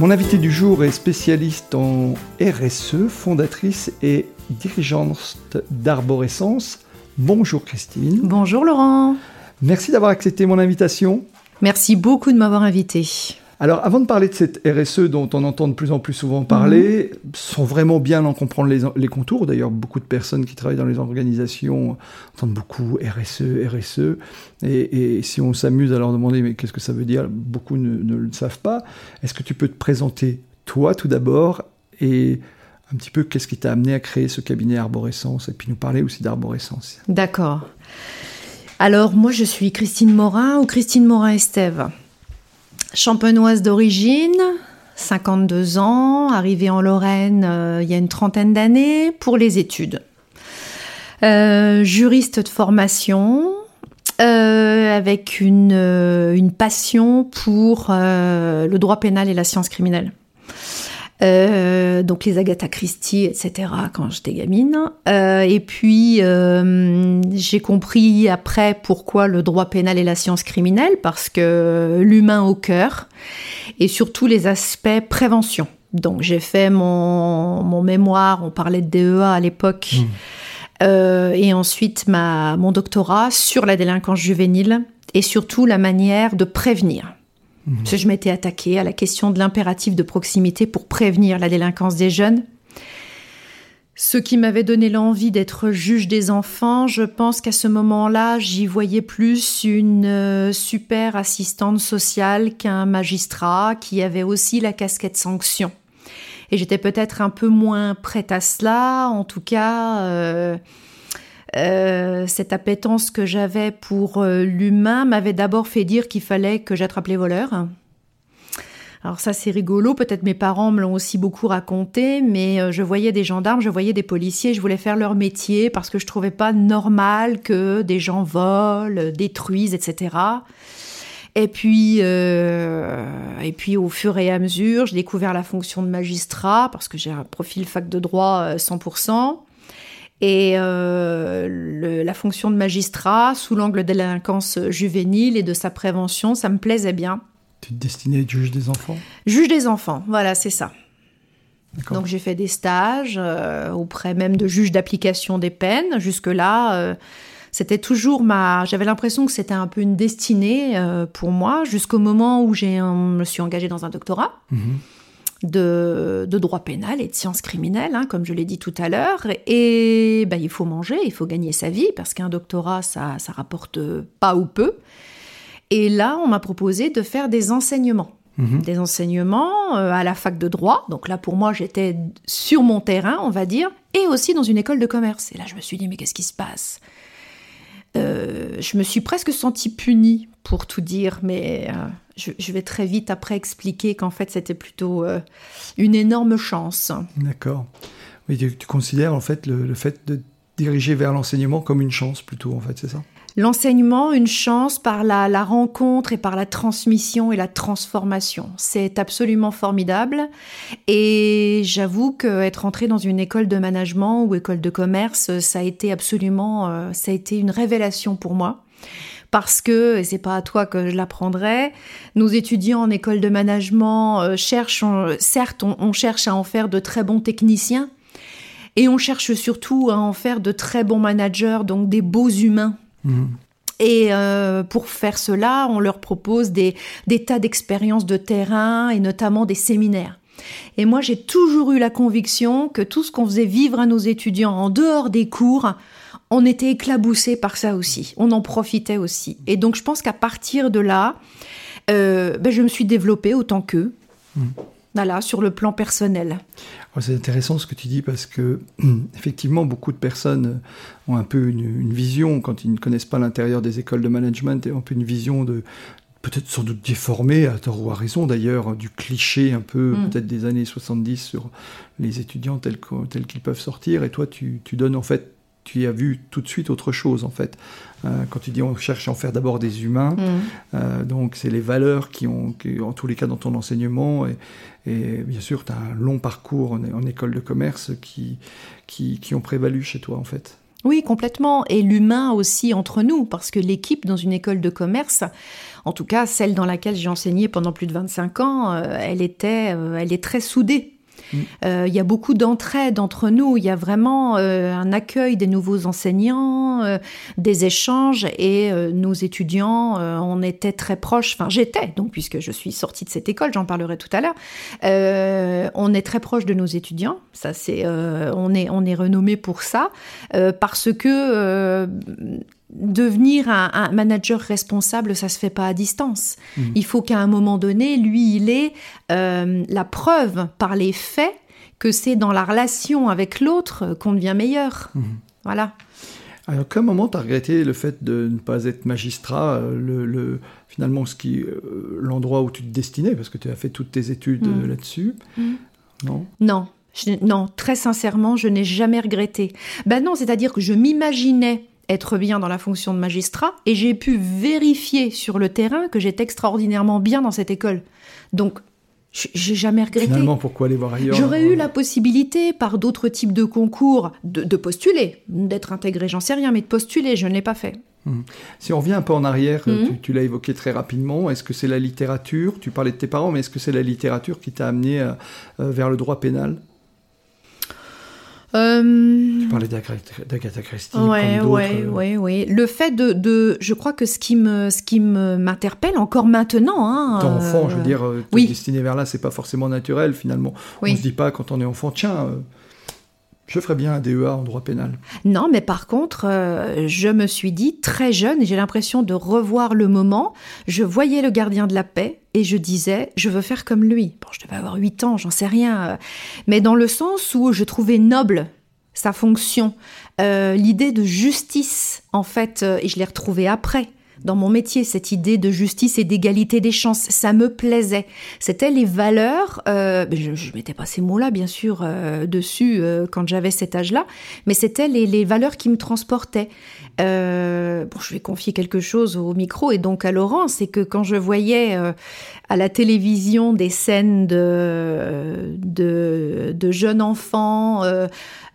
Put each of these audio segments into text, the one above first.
Mon invité du jour est spécialiste en RSE, fondatrice et dirigeante d'Arborescence. Bonjour Christine. Bonjour Laurent. Merci d'avoir accepté mon invitation. Merci beaucoup de m'avoir invité. Alors, avant de parler de cette RSE dont on entend de plus en plus souvent parler, sans vraiment bien en comprendre les, contours, d'ailleurs, beaucoup de personnes qui travaillent dans les organisations entendent beaucoup RSE, RSE, et, si on s'amuse à leur demander mais qu'est-ce que ça veut dire, beaucoup ne, le savent pas. Est-ce que tu peux te présenter toi tout d'abord et un petit peu qu'est-ce qui t'a amené à créer ce cabinet Arborescence et puis nous parler aussi d'Arborescence? D'accord. Alors moi je suis Christine Morin ou Christine Morin-Estève champenoise d'origine, 52 ans, arrivée en Lorraine euh, il y a une trentaine d'années pour les études. Euh, juriste de formation, euh, avec une, une, passion pour le droit pénal et la science criminelle. Euh, donc les Agatha Christie, etc. quand j'étais gamine. Euh, et puis euh, j'ai compris après pourquoi le droit pénal et la science criminelle, parce que l'humain au cœur et surtout les aspects prévention. Donc j'ai fait mon, mon, mémoire, on parlait de DEA à l'époque, mmh. et ensuite ma, mon doctorat sur la délinquance juvénile et surtout la manière de prévenir. Mhm. je m'étais attaquée à la question de l'impératif de proximité pour prévenir la délinquance des jeunes. Ce qui m'avait donné l'envie d'être juge des enfants, je pense qu'à ce moment-là, j'y voyais plus une euh, super assistante sociale qu'un magistrat qui avait aussi la casquette sanction. Et j'étais peut-être un peu moins prête à cela, en tout cas. Euh, euh, cette appétence que j'avais pour euh, l'humain m'avait d'abord fait dire qu'il fallait que j'attrape les voleurs. Alors ça c'est rigolo, peut-être mes parents me l'ont aussi beaucoup raconté, mais euh, je voyais des gendarmes, je voyais des policiers, je voulais faire leur métier parce que je trouvais pas normal que des gens volent, détruisent, etc. Et puis, et puis au fur et à mesure, j'ai découvert la fonction de magistrat parce que j'ai un profil fac de droit 100%. Et euh, la fonction de magistrat, sous l'angle de la délinquance juvénile et de sa prévention, ça me plaisait bien. Tu es destiné à être juge des enfants? Juge des enfants, voilà, c'est ça. Donc j'ai fait des stages euh, auprès même de juges d'application des peines. Jusque-là, euh, c'était toujours ma... J'avais l'impression que c'était un peu une destinée pour moi, jusqu'au moment où je me suis engagée dans un doctorat. Mhm de, droit pénal et de sciences criminelles, hein, comme je l'ai dit tout à l'heure. Et ben, il faut manger, il faut gagner sa vie, parce qu'un doctorat, ça, ça rapporte pas ou peu. Et là, on m'a proposé de faire des enseignements. Mhm. Des enseignements euh, à la fac de droit. Donc là, pour moi, j'étais sur mon terrain, on va dire, et aussi dans une école de commerce. Et là, je me suis dit, mais qu'est-ce qui se passe? Euh, Je me suis presque sentie punie, pour tout dire, mais euh, je, vais très vite après expliquer qu'en fait c'était plutôt euh, une énorme chance. D'accord. Tu, considères en fait le, fait de diriger vers l'enseignement comme une chance plutôt en fait, c'est ça? L'enseignement, une chance par la, rencontre et par la transmission et la transformation. C'est absolument formidable. Et j'avoue qu'être entré dans une école de management ou école de commerce, ça a été absolument, euh, ça a été une révélation pour moi parce que, et c'est pas à toi que je l'apprendrai, nos étudiants en école de management euh, cherchent, certes, on, cherche à en faire de très bons techniciens, et on cherche surtout à en faire de très bons managers, donc des beaux humains. Mmh. Et euh, pour faire cela, on leur propose des, tas d'expériences de terrain et notamment des séminaires. Et moi, j'ai toujours eu la conviction que tout ce qu'on faisait vivre à nos étudiants en dehors des cours, on était éclaboussé par ça aussi. On en profitait aussi. Et donc, je pense qu'à partir de là, euh, ben, je me suis développée autant qu'eux. Hmm. Voilà, sur le plan personnel. c'est intéressant ce que tu dis parce que, effectivement, beaucoup de personnes ont un peu une, vision, quand ils ne connaissent pas l'intérieur des écoles de management, ont un peu une vision de peut-être sans doute déformé, à tort ou à raison d'ailleurs, du cliché un peu Mm. peut-être des années 70 sur les étudiants tels qu'ils peuvent sortir. Et toi, tu, tu donnes en fait, tu y as vu tout de suite autre chose en fait. Euh, quand tu dis on cherche à en faire d'abord des humains, Mm. euh, donc c'est les valeurs qui ont, qui, en tous les cas dans ton enseignement. Et, et bien sûr, tu as un long parcours en, en école de commerce qui, qui, qui ont prévalu chez toi en fait. Oui, complètement. Et l'humain aussi entre nous, parce que l'équipe dans une école de commerce, en tout cas celle dans laquelle j'ai enseigné pendant plus de 25 ans, euh, elle était, elle est très soudée. Euh, Il y a beaucoup d'entraide entre nous. Il y a vraiment euh, un accueil des nouveaux enseignants, euh, des échanges, et nos étudiants, on était très proches. Enfin, j'étais donc puisque je suis sortie de cette école, j'en parlerai tout à l'heure. On est très proche de nos étudiants. Ça, c'est, on est, on est renommé pour ça parce que devenir un, un manager responsable, ça se fait pas à distance. Mhm. Il faut qu'à un moment donné, lui, il ait euh, la preuve par les faits que c'est dans la relation avec l'autre qu'on devient meilleur. Mhm. Voilà. Alors, à quel moment tu as regretté le fait de ne pas être magistrat, euh, le, le- finalement ce qui, euh, l'endroit où tu te destinais, parce que tu as fait toutes tes études euh, là-dessus. Non? Non, je- non, très sincèrement, je n'ai jamais regretté. Ben non, c'est-à-dire que je m'imaginais être bien dans la fonction de magistrat et j'ai pu vérifier sur le terrain que j'étais extraordinairement bien dans cette école. Donc, j'ai jamais regretté. Finalement, pourquoi aller voir ailleurs J'aurais eu la possibilité, par d'autres types de concours, de, de postuler, d'être intégré, j'en sais rien, mais de postuler, je ne l'ai pas fait. Si on revient un peu en arrière, tu, tu l'as évoqué très rapidement, est-ce que c'est la littérature? Tu parlais de tes parents, mais est-ce que c'est la littérature qui t'a amené euh, euh, vers le droit pénal? Euh, Tu parlais d'Agatha Christie, Ouais, ouais, euh, ouais, ouais. Le fait de, de, je crois que ce qui me, ce qui me m'interpelle encore maintenant, hein. Enfant, euh, je veux dire, euh, oui. destiner vers là, c'est pas forcément naturel finalement. Oui. On se dit pas quand on est enfant, tiens, euh, je ferais bien un DEA en droit pénal. Non, mais par contre, euh, je me suis dit très jeune, et j'ai l'impression de revoir le moment. Je voyais le gardien de la paix et je disais, je veux faire comme lui. Bon, je devais avoir 8 ans, j'en sais rien, euh, mais dans le sens où je trouvais noble sa fonction, euh, l'idée de justice, en fait, et je l'ai retrouvée après. Dans mon métier, cette idée de justice et d'égalité des chances, ça me plaisait. C'était les valeurs. euh, ben, je, je mettais pas ces mots-là, bien sûr, euh, dessus euh, quand j'avais cet âge-là, mais c'était les, les valeurs qui me transportaient. Euh, bon, je vais confier quelque chose au micro et donc à Laurent, c'est que quand je voyais euh, à la télévision des scènes de, de, de jeunes enfants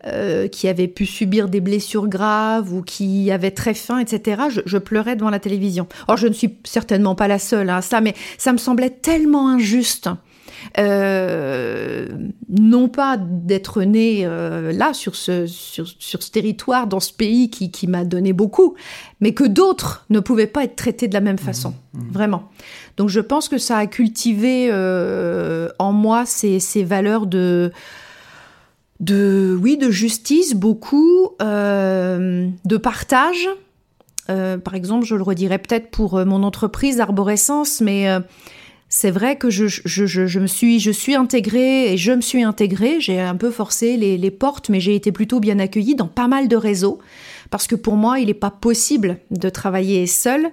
euh, qui avaient pu subir des blessures graves ou qui avaient très faim, etc., je, je pleurais devant la télévision. Or, je ne suis certainement pas la seule à ça, mais ça me semblait tellement injuste. Euh, non pas d'être née euh, là sur ce, sur, sur ce territoire, dans ce pays qui, qui m'a donné beaucoup, mais que d'autres ne pouvaient pas être traités de la même façon, vraiment. Donc je pense que ça a cultivé euh, en moi ces, ces valeurs de, de, oui, de justice, beaucoup, euh, de partage. Euh, par exemple, je le redirais peut-être pour euh, mon entreprise Arborescence, mais c'est vrai que je, je, je, je me suis, je suis intégrée et je me suis intégrée. J'ai un peu forcé les, les portes, mais j'ai été plutôt bien accueillie dans pas mal de réseaux. Parce que pour moi, il n'est pas possible de travailler seule.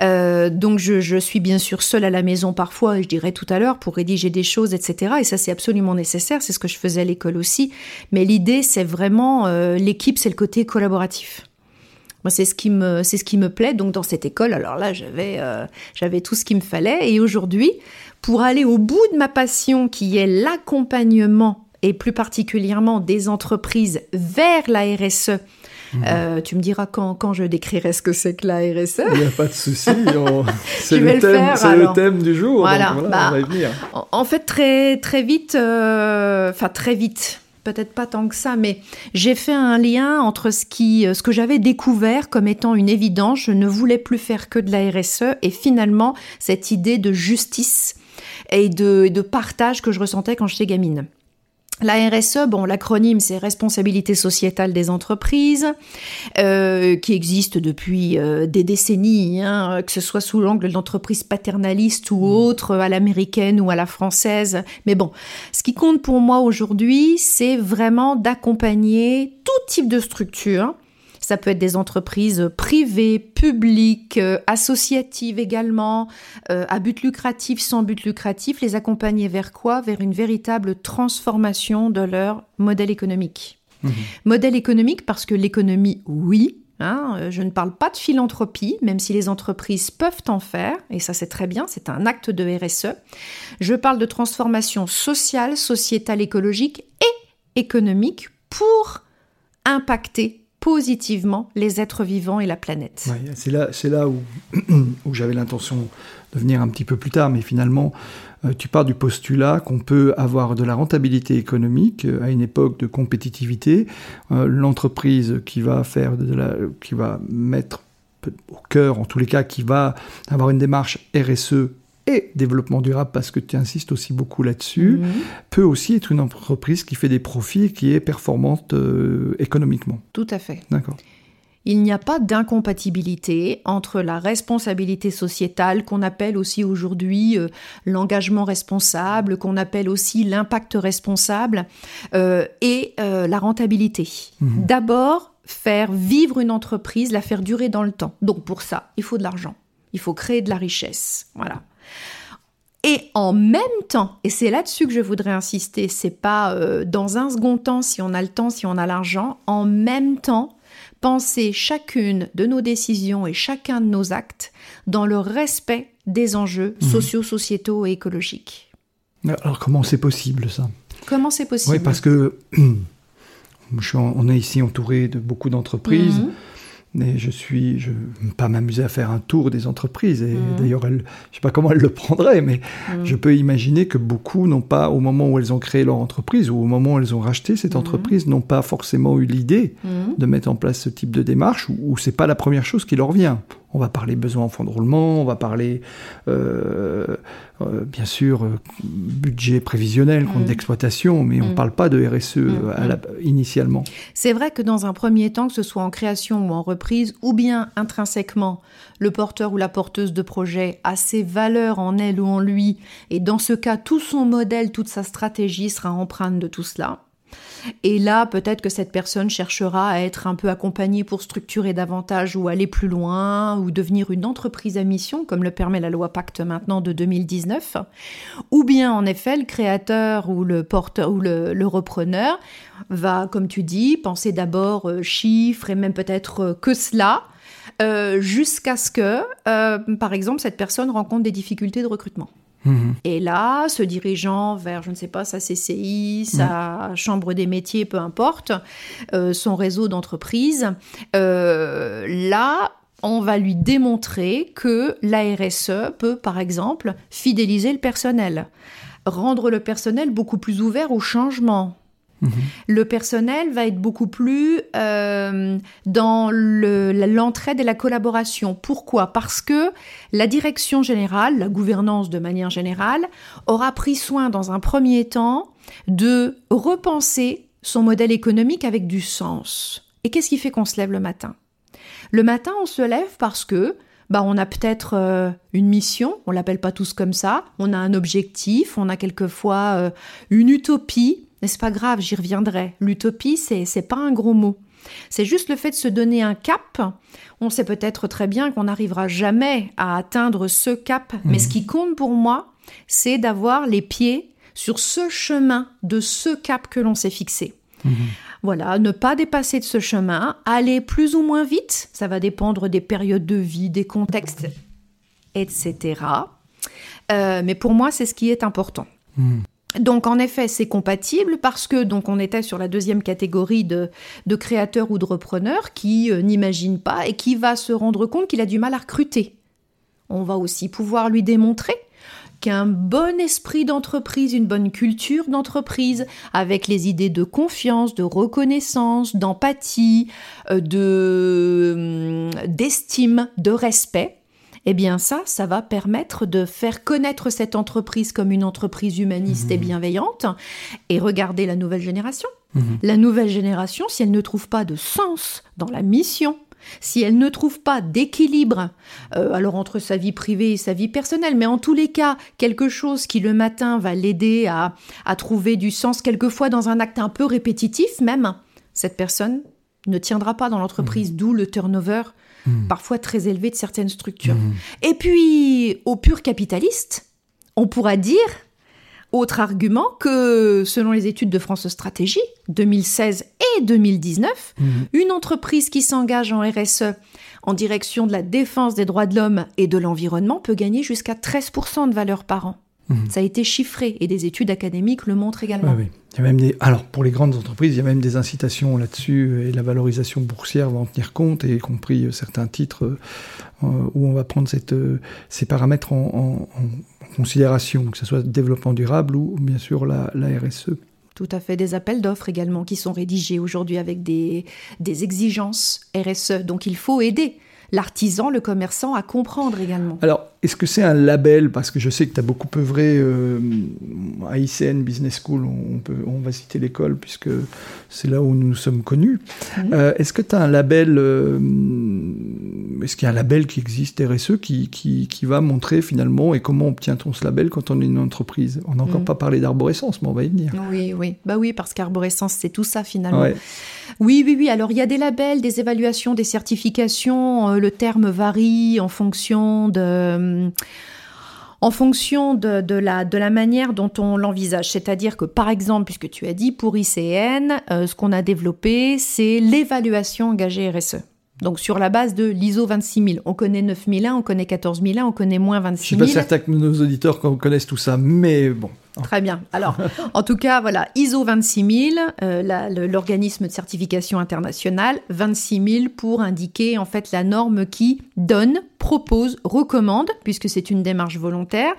Euh, donc je, suis bien sûr seule à la maison parfois, je dirais tout à l'heure, pour rédiger des choses, etc. Et ça, c'est absolument nécessaire. C'est ce que je faisais à l'école aussi. Mais l'idée, c'est vraiment euh, l'équipe, c'est le côté collaboratif. Moi, c'est ce qui me, c'est ce qui me plaît. Donc, dans cette école, alors là, j'avais, euh, j'avais tout ce qu'il me fallait. Et aujourd'hui, pour aller au bout de ma passion, qui est l'accompagnement et plus particulièrement des entreprises vers la RSE. Euh, tu me diras quand, quand je décrirai ce que c'est que la RSE. Il n'y a pas de souci, on- c'est le, le thème, faire, c'est le thème du jour. Voilà, donc bah, on va y venir. En- En fait, très, très vite, euh, enfin très vite, peut-être pas tant que ça, mais j'ai fait un lien entre ce, qui, euh, ce que j'avais découvert comme étant une évidence. Je ne voulais plus faire que de la RSE et finalement cette idée de justice et de, et de partage que je ressentais quand j'étais gamine. La RSE, bon, l'acronyme c'est responsabilité sociétale des entreprises, euh, qui existe depuis euh, des décennies, hein, que ce soit sous l'angle de l'entreprise paternaliste ou autre, à l'américaine ou à la française. Mais bon, ce qui compte pour moi aujourd'hui, c'est vraiment d'accompagner tout type de structure. Ça peut être des entreprises privées, publiques, euh, associatives également, euh, à but lucratif, sans but lucratif. Les accompagner vers quoi? Vers une véritable transformation de leur modèle économique. Mhm. Modèle économique parce que l'économie, oui, Hein, euh, je ne parle pas de philanthropie, même si les entreprises peuvent en faire, et ça c'est très bien, c'est un acte de RSE. Je parle de transformation sociale, sociétale, écologique et économique pour impacter positivement les êtres vivants et la planète. c'est là, c'est là où, j'avais l'intention de venir un petit peu plus tard, mais finalement, euh, tu pars du postulat qu'on peut avoir de la rentabilité économique euh, à une époque de compétitivité. Euh, l'entreprise qui va faire de la, qui va mettre au cœur, en tous les cas, qui va avoir une démarche RSE et développement durable, parce que tu insistes aussi beaucoup là-dessus, mhm. peut aussi être une entreprise qui fait des profits et qui est performante économiquement. Tout à fait. D'accord il n'y a pas d'incompatibilité entre la responsabilité sociétale, qu'on appelle aussi aujourd'hui euh, l'engagement responsable, qu'on appelle aussi l'impact responsable, euh, et euh, la rentabilité. Mhm. D'abord, faire vivre une entreprise, la faire durer dans le temps. Donc pour ça, il faut de l'argent. Il faut créer de la richesse. Voilà. Et en même temps, et c'est là-dessus que je voudrais insister, c'est pas dans un second temps si on a le temps, si on a l'argent, en même temps, penser chacune de nos décisions et chacun de nos actes dans le respect des enjeux mhm. sociaux, sociétaux et écologiques. Alors comment c'est possible ça? Comment c'est possible? Oui, parce que on est ici entouré de beaucoup d'entreprises. Mhm. Mais je suis, je vais pas m'amuser à faire un tour des entreprises. Et mhm. d'ailleurs, je ne sais pas comment elles le prendraient, mais mhm. je peux imaginer que beaucoup n'ont pas, au moment où elles ont créé leur entreprise ou au moment où elles ont racheté cette mhm. entreprise, n'ont pas forcément eu l'idée de mettre en place ce type de démarche, ou, ou c'est pas la première chose qui leur vient. On va parler besoin en fonds de roulement, on va parler euh, euh, bien sûr euh, budget prévisionnel, compte mm. d'exploitation, mais on ne mm. parle pas de RSE mm. initialement. C'est vrai que dans un premier temps, que ce soit en création ou en reprise, ou bien intrinsèquement, le porteur ou la porteuse de projet a ses valeurs en elle ou en lui, et dans ce cas, tout son modèle, toute sa stratégie sera empreinte de tout cela. Et là, peut-être que cette personne cherchera à être un peu accompagnée pour structurer davantage ou aller plus loin ou devenir une entreprise à mission, comme le permet la loi Pacte maintenant de 2019. Ou bien, en effet, le créateur ou le porteur ou le, repreneur va, comme tu dis, penser d'abord euh, chiffres et même peut-être euh, que cela. Euh, jusqu'à ce que, par exemple, cette personne rencontre des difficultés de recrutement. Mhm. Et là, se dirigeant vers, je ne sais pas, sa CCI, sa chambre des métiers, peu importe, euh, son réseau d'entreprise, euh, là, on va lui démontrer que la RSE peut, par exemple, fidéliser le personnel, rendre le personnel beaucoup plus ouvert au changement, Mhm. Le personnel va être beaucoup plus euh, dans l'entraide et la collaboration. Pourquoi? Parce que la direction générale, la gouvernance de manière générale, aura pris soin dans un premier temps de repenser son modèle économique avec du sens. Et qu'est-ce qui fait qu'on se lève le matin? Le matin, on se lève parce que bah, on a peut-être euh, une mission, on l'appelle pas tous comme ça, on a un objectif, on a quelquefois euh, une utopie, mais c'est pas grave, j'y reviendrai. L'utopie, c'est, c'est pas un gros mot. C'est juste le fait de se donner un cap. On sait peut-être très bien qu'on n'arrivera jamais à atteindre ce cap, mais ce mhm. qui compte pour moi, c'est d'avoir les pieds sur ce chemin de ce cap que l'on s'est fixé. Mhm. Voilà, ne pas dépasser de ce chemin, aller plus ou moins vite, ça va dépendre des périodes de vie, des contextes, etc. Euh, mais pour moi, c'est ce qui est important. Mhm. Donc en effet, c'est compatible parce que donc on était sur la deuxième catégorie de, de créateurs ou de repreneurs qui euh, n'imagine pas et qui va se rendre compte qu'il a du mal à recruter. On va aussi pouvoir lui démontrer qu'un bon esprit d'entreprise, une bonne culture d'entreprise, avec les idées de confiance, de reconnaissance, d'empathie, euh, de hum, d'estime, de respect, eh bien ça, ça va permettre de faire connaître cette entreprise comme une entreprise humaniste et mhm. bienveillante et regarder la nouvelle génération. Mhm. La nouvelle génération, si elle ne trouve pas de sens dans la mission, si elle ne trouve pas d'équilibre, euh, alors entre sa vie privée et sa vie personnelle, mais en tous les cas, quelque chose qui le matin va l'aider à trouver du sens, quelquefois dans un acte un peu répétitif même, cette personne ne tiendra pas dans l'entreprise, d'où le turnover Mhm. parfois très élevé de certaines structures. Mhm. Et puis, au pur capitaliste, on pourra dire, autre argument, que selon les études de France Stratégie, 2016 et 2019, Mhm. une entreprise qui s'engage en RSE en direction de la défense des droits de l'homme et de l'environnement peut gagner jusqu'à 13% de valeur par an. Mhm. Ça a été chiffré et des études académiques le montrent également. Ouais, ouais. Il y a même des... Alors, pour les grandes entreprises, il y a même des incitations là-dessus et la valorisation boursière va en tenir compte, et y compris euh, certains titres euh, où on va prendre cette, euh, ces paramètres en, en- en considération, que ce soit développement durable ou bien sûr la, la. RSE. Tout à fait, des appels d'offres également qui sont rédigés aujourd'hui avec des, des exigences RSE. Donc il faut aider l'artisan, le commerçant à comprendre également. Alors, est-ce que c'est un label? Parce que je sais que tu as beaucoup œuvré euh, à ICN Business School, on, peut, on va citer l'école puisque c'est là où nous sommes connus. Euh, est-ce que tu as un label euh, Est-ce qu'il y a un label qui existe RSE qui, qui, qui va montrer finalement et comment obtient-on ce label quand on est une entreprise? On n'a encore Mhm. pas parlé d'arborescence, mais on va y venir. Oui, oui. Bah oui, parce qu'arborescence, c'est tout ça finalement. Ouais. Oui, oui, oui. Alors, il y a des labels, des évaluations, des certifications. Le terme varie en fonction de. En fonction de, de la, de la manière dont on l'envisage. C'est-à-dire que, par exemple, puisque tu as dit, pour ICN, euh, ce qu'on a développé, c'est l'évaluation engagée RSE. Donc, sur la base de l'ISO 26000. On connaît 9001, on connaît 14001, on connaît moins Je suis 26000. pas certain que nos auditeurs connaissent tout ça, mais bon. Très bien. Alors, en tout cas, voilà, ISO 26000, euh, l'organisme de certification internationale, 26000 pour indiquer en fait la norme qui donne, propose, recommande, puisque c'est une démarche volontaire,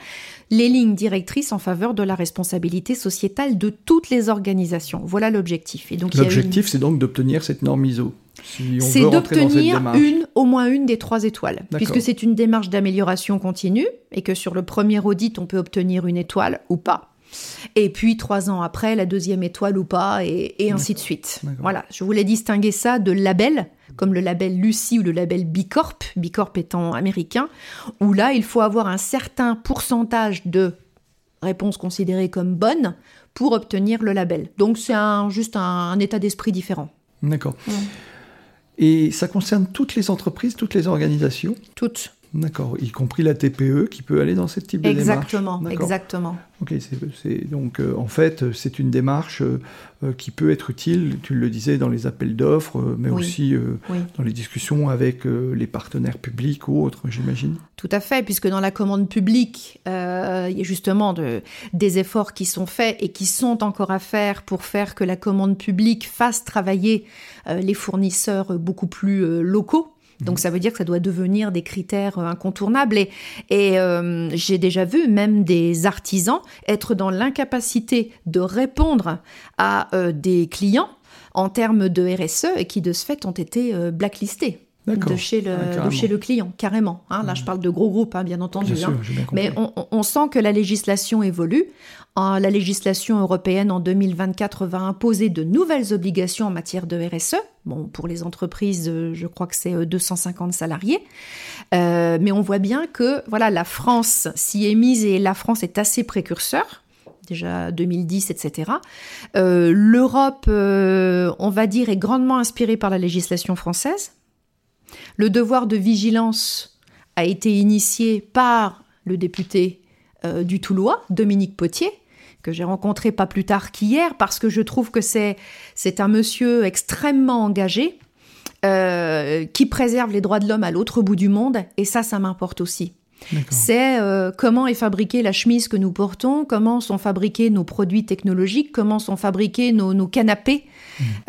les lignes directrices en faveur de la responsabilité sociétale de toutes les organisations. Voilà l'objectif. Et donc, une- L'objectif, c'est donc d'obtenir cette norme ISO. Si c'est d'obtenir une, au moins une des trois étoiles, puisque c'est une démarche d'amélioration continue et que sur le premier audit, on peut obtenir une étoile ou pas. Et puis trois ans après, la deuxième étoile ou pas, et, et ainsi de suite. Voilà, je voulais distinguer ça de labels, comme le label Lucie ou le label Bicorp, Bicorp étant américain, où là, il faut avoir un certain pourcentage de réponses considérées comme bonnes pour obtenir le label. Donc c'est un, juste un, un état d'esprit différent. D'accord. Ouais. Et ça concerne toutes les entreprises, toutes les organisations? Toutes. D'accord, y compris la TPE qui peut aller dans ce type de Exactement, démarche. Exactement. Ok, c'est, c'est- donc euh, en fait, c'est une démarche euh, euh, qui peut être utile, tu le disais, dans les appels d'offres, euh, mais Oui. aussi Oui. dans les discussions avec les partenaires publics ou autres, j'imagine. Tout à fait, puisque dans la commande publique, il y a justement de- des efforts qui sont faits et qui sont encore à faire pour faire que la commande publique fasse travailler les fournisseurs beaucoup plus locaux. Donc ça veut dire que ça doit devenir des critères euh, incontournables. Et, et, euh, j'ai déjà vu même des artisans être dans l'incapacité de répondre à euh, des clients en termes de RSE et qui de ce fait ont été euh, blacklistés de chez le, Ah, de chez le client, carrément. hein. Là, je parle de gros groupes, hein, bien entendu. Bien hein. sûr, bien. Mais on sent que la législation évolue. La législation européenne en 2024 va imposer de nouvelles obligations en matière de RSE. Bon, pour les entreprises, euh, je crois que c'est euh, 250 salariés. Euh, mais on voit bien que voilà, la France s'y est mise et la France est assez précurseur déjà 2010, etc. Euh, L'Europe, euh, on va dire, est grandement inspirée par la législation française. Le devoir de vigilance a été initié par le député euh, du Toulois, Dominique Potier, que j'ai rencontré pas plus tard qu'hier, parce que je trouve que c'est c'est un monsieur extrêmement engagé, euh, qui préserve les droits de l'homme à l'autre bout du monde, et ça, ça m'importe aussi. C'est euh, comment est fabriquée la chemise que nous portons, comment sont fabriqués nos produits technologiques, comment sont fabriqués nos, nos canapés.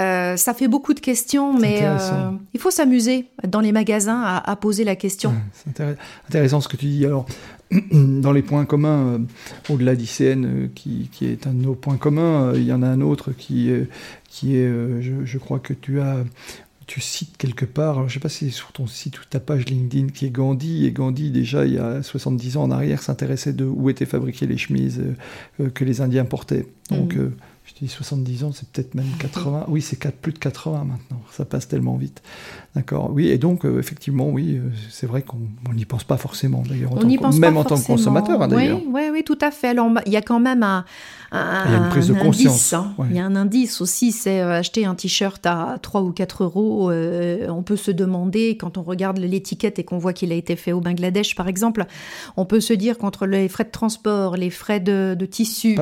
Euh, ça fait beaucoup de questions, mais euh, il faut s'amuser dans les magasins à, à poser la question. Ouais, C'est intér- intéressant ce que tu dis. Alors, dans les points communs, euh, au-delà d'ICN, euh, qui, qui est un de nos points communs, euh, il y en a un autre qui, qui est, je, je crois que tu as, tu cites quelque part, alors, je ne sais pas si c'est sur ton site ou ta page LinkedIn, qui est Gandhi. Et Gandhi, déjà, il y a 70 ans en arrière, s'intéressait de où étaient fabriquées les chemises que les Indiens portaient. Donc, Mhm. Je dis 70 ans, c'est peut-être même 80. Oui, c'est plus de 80 maintenant. Ça passe tellement vite. D'accord. Oui, et donc, euh, effectivement, oui, euh, c'est vrai qu'on n'y pense pas forcément, d'ailleurs. On n'y pense Même en tant que consommateur, hein, d'ailleurs. Oui, oui, oui, tout à fait. Alors, il y a quand même un, il y a une prise de conscience. Indice, hein. Il y a un indice aussi, c'est euh, acheter un t-shirt à 3 ou 4 euros. on peut se demander, quand on regarde l'étiquette et qu'on voit qu'il a été fait au Bangladesh, par exemple, on peut se dire qu'entre les frais de transport, les frais de, tissu,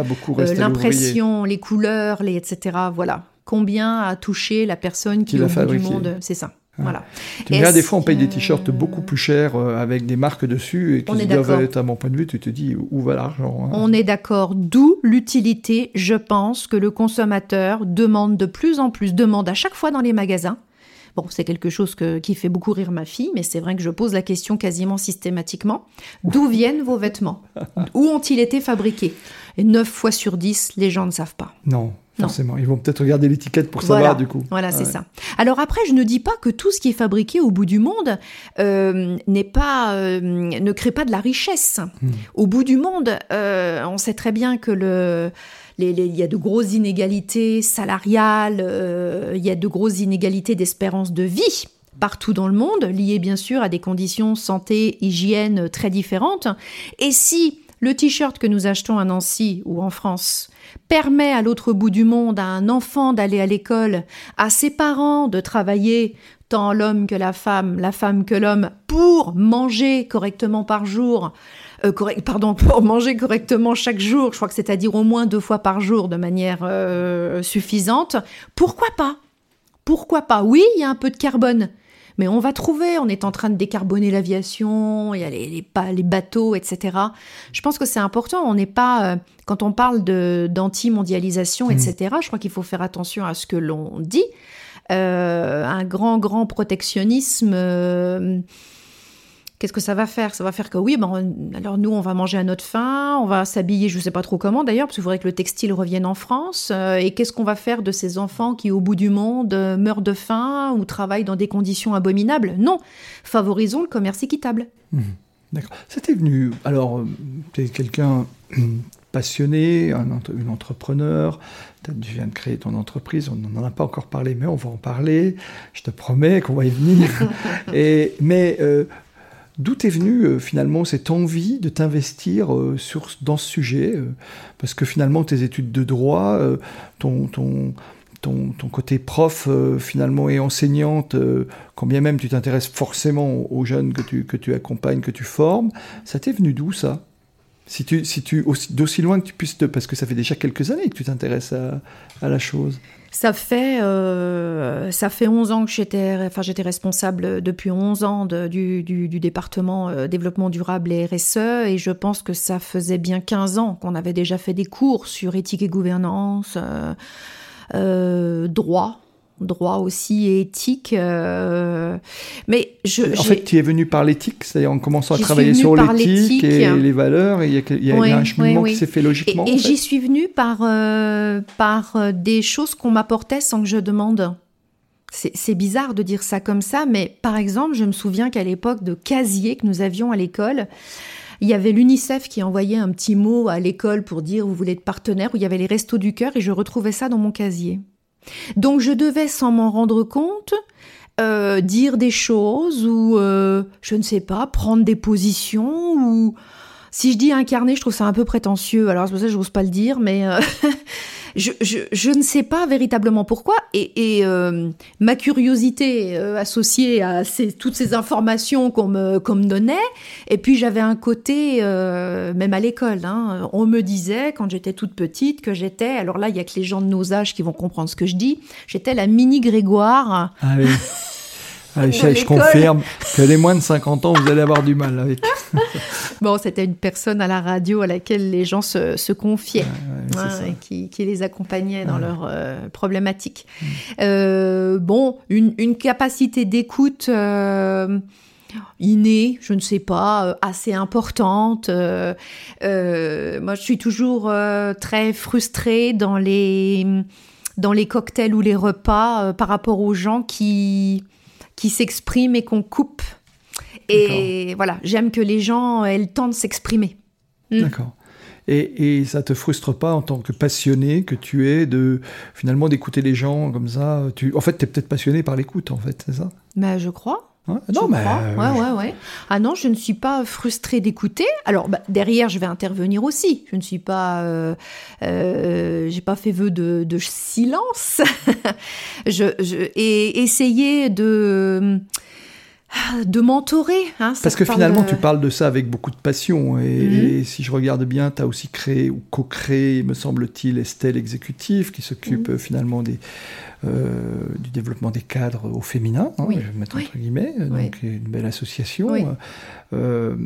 l'impression, les couleurs, les, etc., voilà. Combien a touché la personne qui, qui au bout du monde C'est ça. Voilà. des fois, on paye des t-shirts beaucoup plus chers euh, avec des marques dessus et qui doivent être, à mon point de vue, tu te dis où va l'argent hein? On est d'accord. D'où l'utilité, je pense, que le consommateur demande de plus en plus, demande à chaque fois dans les magasins. Bon, c'est quelque chose qui fait beaucoup rire ma fille, mais c'est vrai que je pose la question quasiment systématiquement. D'où viennent vos vêtements? Où ont-ils été fabriqués? Et 9 fois sur 10, les gens ne savent pas. Non, Forcément, ils vont peut-être regarder l'étiquette pour savoir du coup. Voilà, c'est ça. Alors après, je ne dis pas que tout ce qui est fabriqué au bout du monde euh, n'est pas, euh, ne crée pas de la richesse. Hmm. Au bout du monde, euh, on sait très bien que le il y a de grosses inégalités salariales, il y a de grosses inégalités d'espérance de vie partout dans le monde, liées bien sûr à des conditions santé, hygiène très différentes. Et si le t-shirt que nous achetons à Nancy ou en France permet à l'autre bout du monde à un enfant d'aller à l'école, à ses parents de travailler, tant l'homme que la femme, la femme que l'homme, pour manger correctement par jour, euh, pardon, pour manger correctement chaque jour, je crois que c'est-à-dire au moins deux fois par jour de manière euh, suffisante, pourquoi pas? Pourquoi pas? Oui, il y a un peu de carbone, mais on va trouver, on est en train de décarboner l'aviation, il y a les, les, bateaux, etc. Je pense que c'est important, on n'est pas, euh, quand on parle d'anti-mondialisation, etc., mmh. je crois qu'il faut faire attention à ce que l'on dit. Euh, un grand, grand protectionnisme... Qu'est-ce que ça va faire? Ça va faire que oui, ben, alors nous, on va manger à notre faim, on va s'habiller, je ne sais pas trop comment d'ailleurs, parce qu'il faudrait que le textile revienne en France. Euh, et qu'est-ce qu'on va faire de ces enfants qui, au bout du monde, euh, meurent de faim ou travaillent dans des conditions abominables? Non, favorisons le commerce équitable. Mmh. D'accord. C'était venu. Alors, euh, tu es quelqu'un passionné, un, une entrepreneur, tu viens de créer ton entreprise, on n'en a pas encore parlé, mais on va en parler, je te promets qu'on va y venir. Et, mais D'où est venue euh, finalement cette envie de t'investir euh, dans ce sujet euh, Parce que finalement, tes études de droit, ton, ton, ton, ton, côté prof finalement et enseignante, quand bien même tu t'intéresses forcément aux jeunes que tu, que tu accompagnes, que tu formes, ça t'est venu d'où ça? Si tu, si tu d'aussi loin que tu puisses te, parce que ça fait déjà quelques années que tu t'intéresses à, la chose. Ça fait, euh, ça fait 11 ans que j'étais, enfin, j'étais responsable depuis 11 ans du, du, département euh, développement durable et RSE et je pense que ça faisait bien 15 ans qu'on avait déjà fait des cours sur éthique et gouvernance, euh, droit, droit aussi et éthique. Euh, mais je, en fait, tu es venu par l'éthique, c'est-à-dire en commençant à travailler sur l'éthique et les valeurs, et il y a, un cheminement qui s'est fait logiquement. Et, j'y suis venue par, euh, par euh, des choses qu'on m'apportait sans que je demande. C'est bizarre de dire ça comme ça, mais par exemple, je me souviens qu'à l'époque de casier que nous avions à l'école, il y avait l'UNICEF qui envoyait un petit mot à l'école pour dire vous voulez être partenaire, où il y avait les restos du cœur, et je retrouvais ça dans mon casier. Donc je devais, sans m'en rendre compte, euh, dire des choses ou, euh, je ne sais pas, prendre des positions ou... Si je dis incarner, je trouve ça un peu prétentieux, alors c'est pour ça que je n'ose pas le dire, mais euh, je, ne sais pas véritablement pourquoi. Et, euh, ma curiosité euh, associée à toutes ces informations qu'on me, donnait, et puis j'avais un côté, euh, même à l'école, hein, on me disait quand j'étais toute petite que j'étais, alors là il y a que les gens de nos âges qui vont comprendre ce que je dis, j'étais la mini Grégoire. Ah je confirme que les moins de 50 ans, vous allez avoir du mal avec. bon, c'était une personne à la radio à laquelle les gens se, confiaient, hein, qui, les accompagnait dans leurs euh, problématiques. Mm. Euh, bon, une, capacité d'écoute euh, innée, je ne sais pas, assez importante. moi, je suis toujours très frustrée dans les dans les cocktails ou les repas par rapport aux gens qui qui s'exprime et qu'on coupe. Et voilà, j'aime que les gens aient le temps de s'exprimer. Hmm. D'accord. Et, et ça te frustre pas en tant que passionné que tu es de finalement d'écouter les gens comme ça? Tu, en fait, tu es peut-être passionné par l'écoute, en fait, c'est ça? Mais je crois. Non, mais ouais, ouais, ouais. Ah non, je ne suis pas frustrée d'écouter. Alors bah, derrière, je vais intervenir aussi. Je ne suis pas, euh, euh, j'ai pas fait vœu de, de silence. je, je, et essayer de de mentorer. Hein, Parce que finalement, tu parles de ça avec beaucoup de passion. Et, mhm. si je regarde bien, tu as aussi créé ou co-créé, me semble-t-il, Estelle Exécutif, qui s'occupe mhm. finalement des, euh, du développement des cadres au féminin, hein, je vais mettre entre guillemets, donc une belle association. Euh,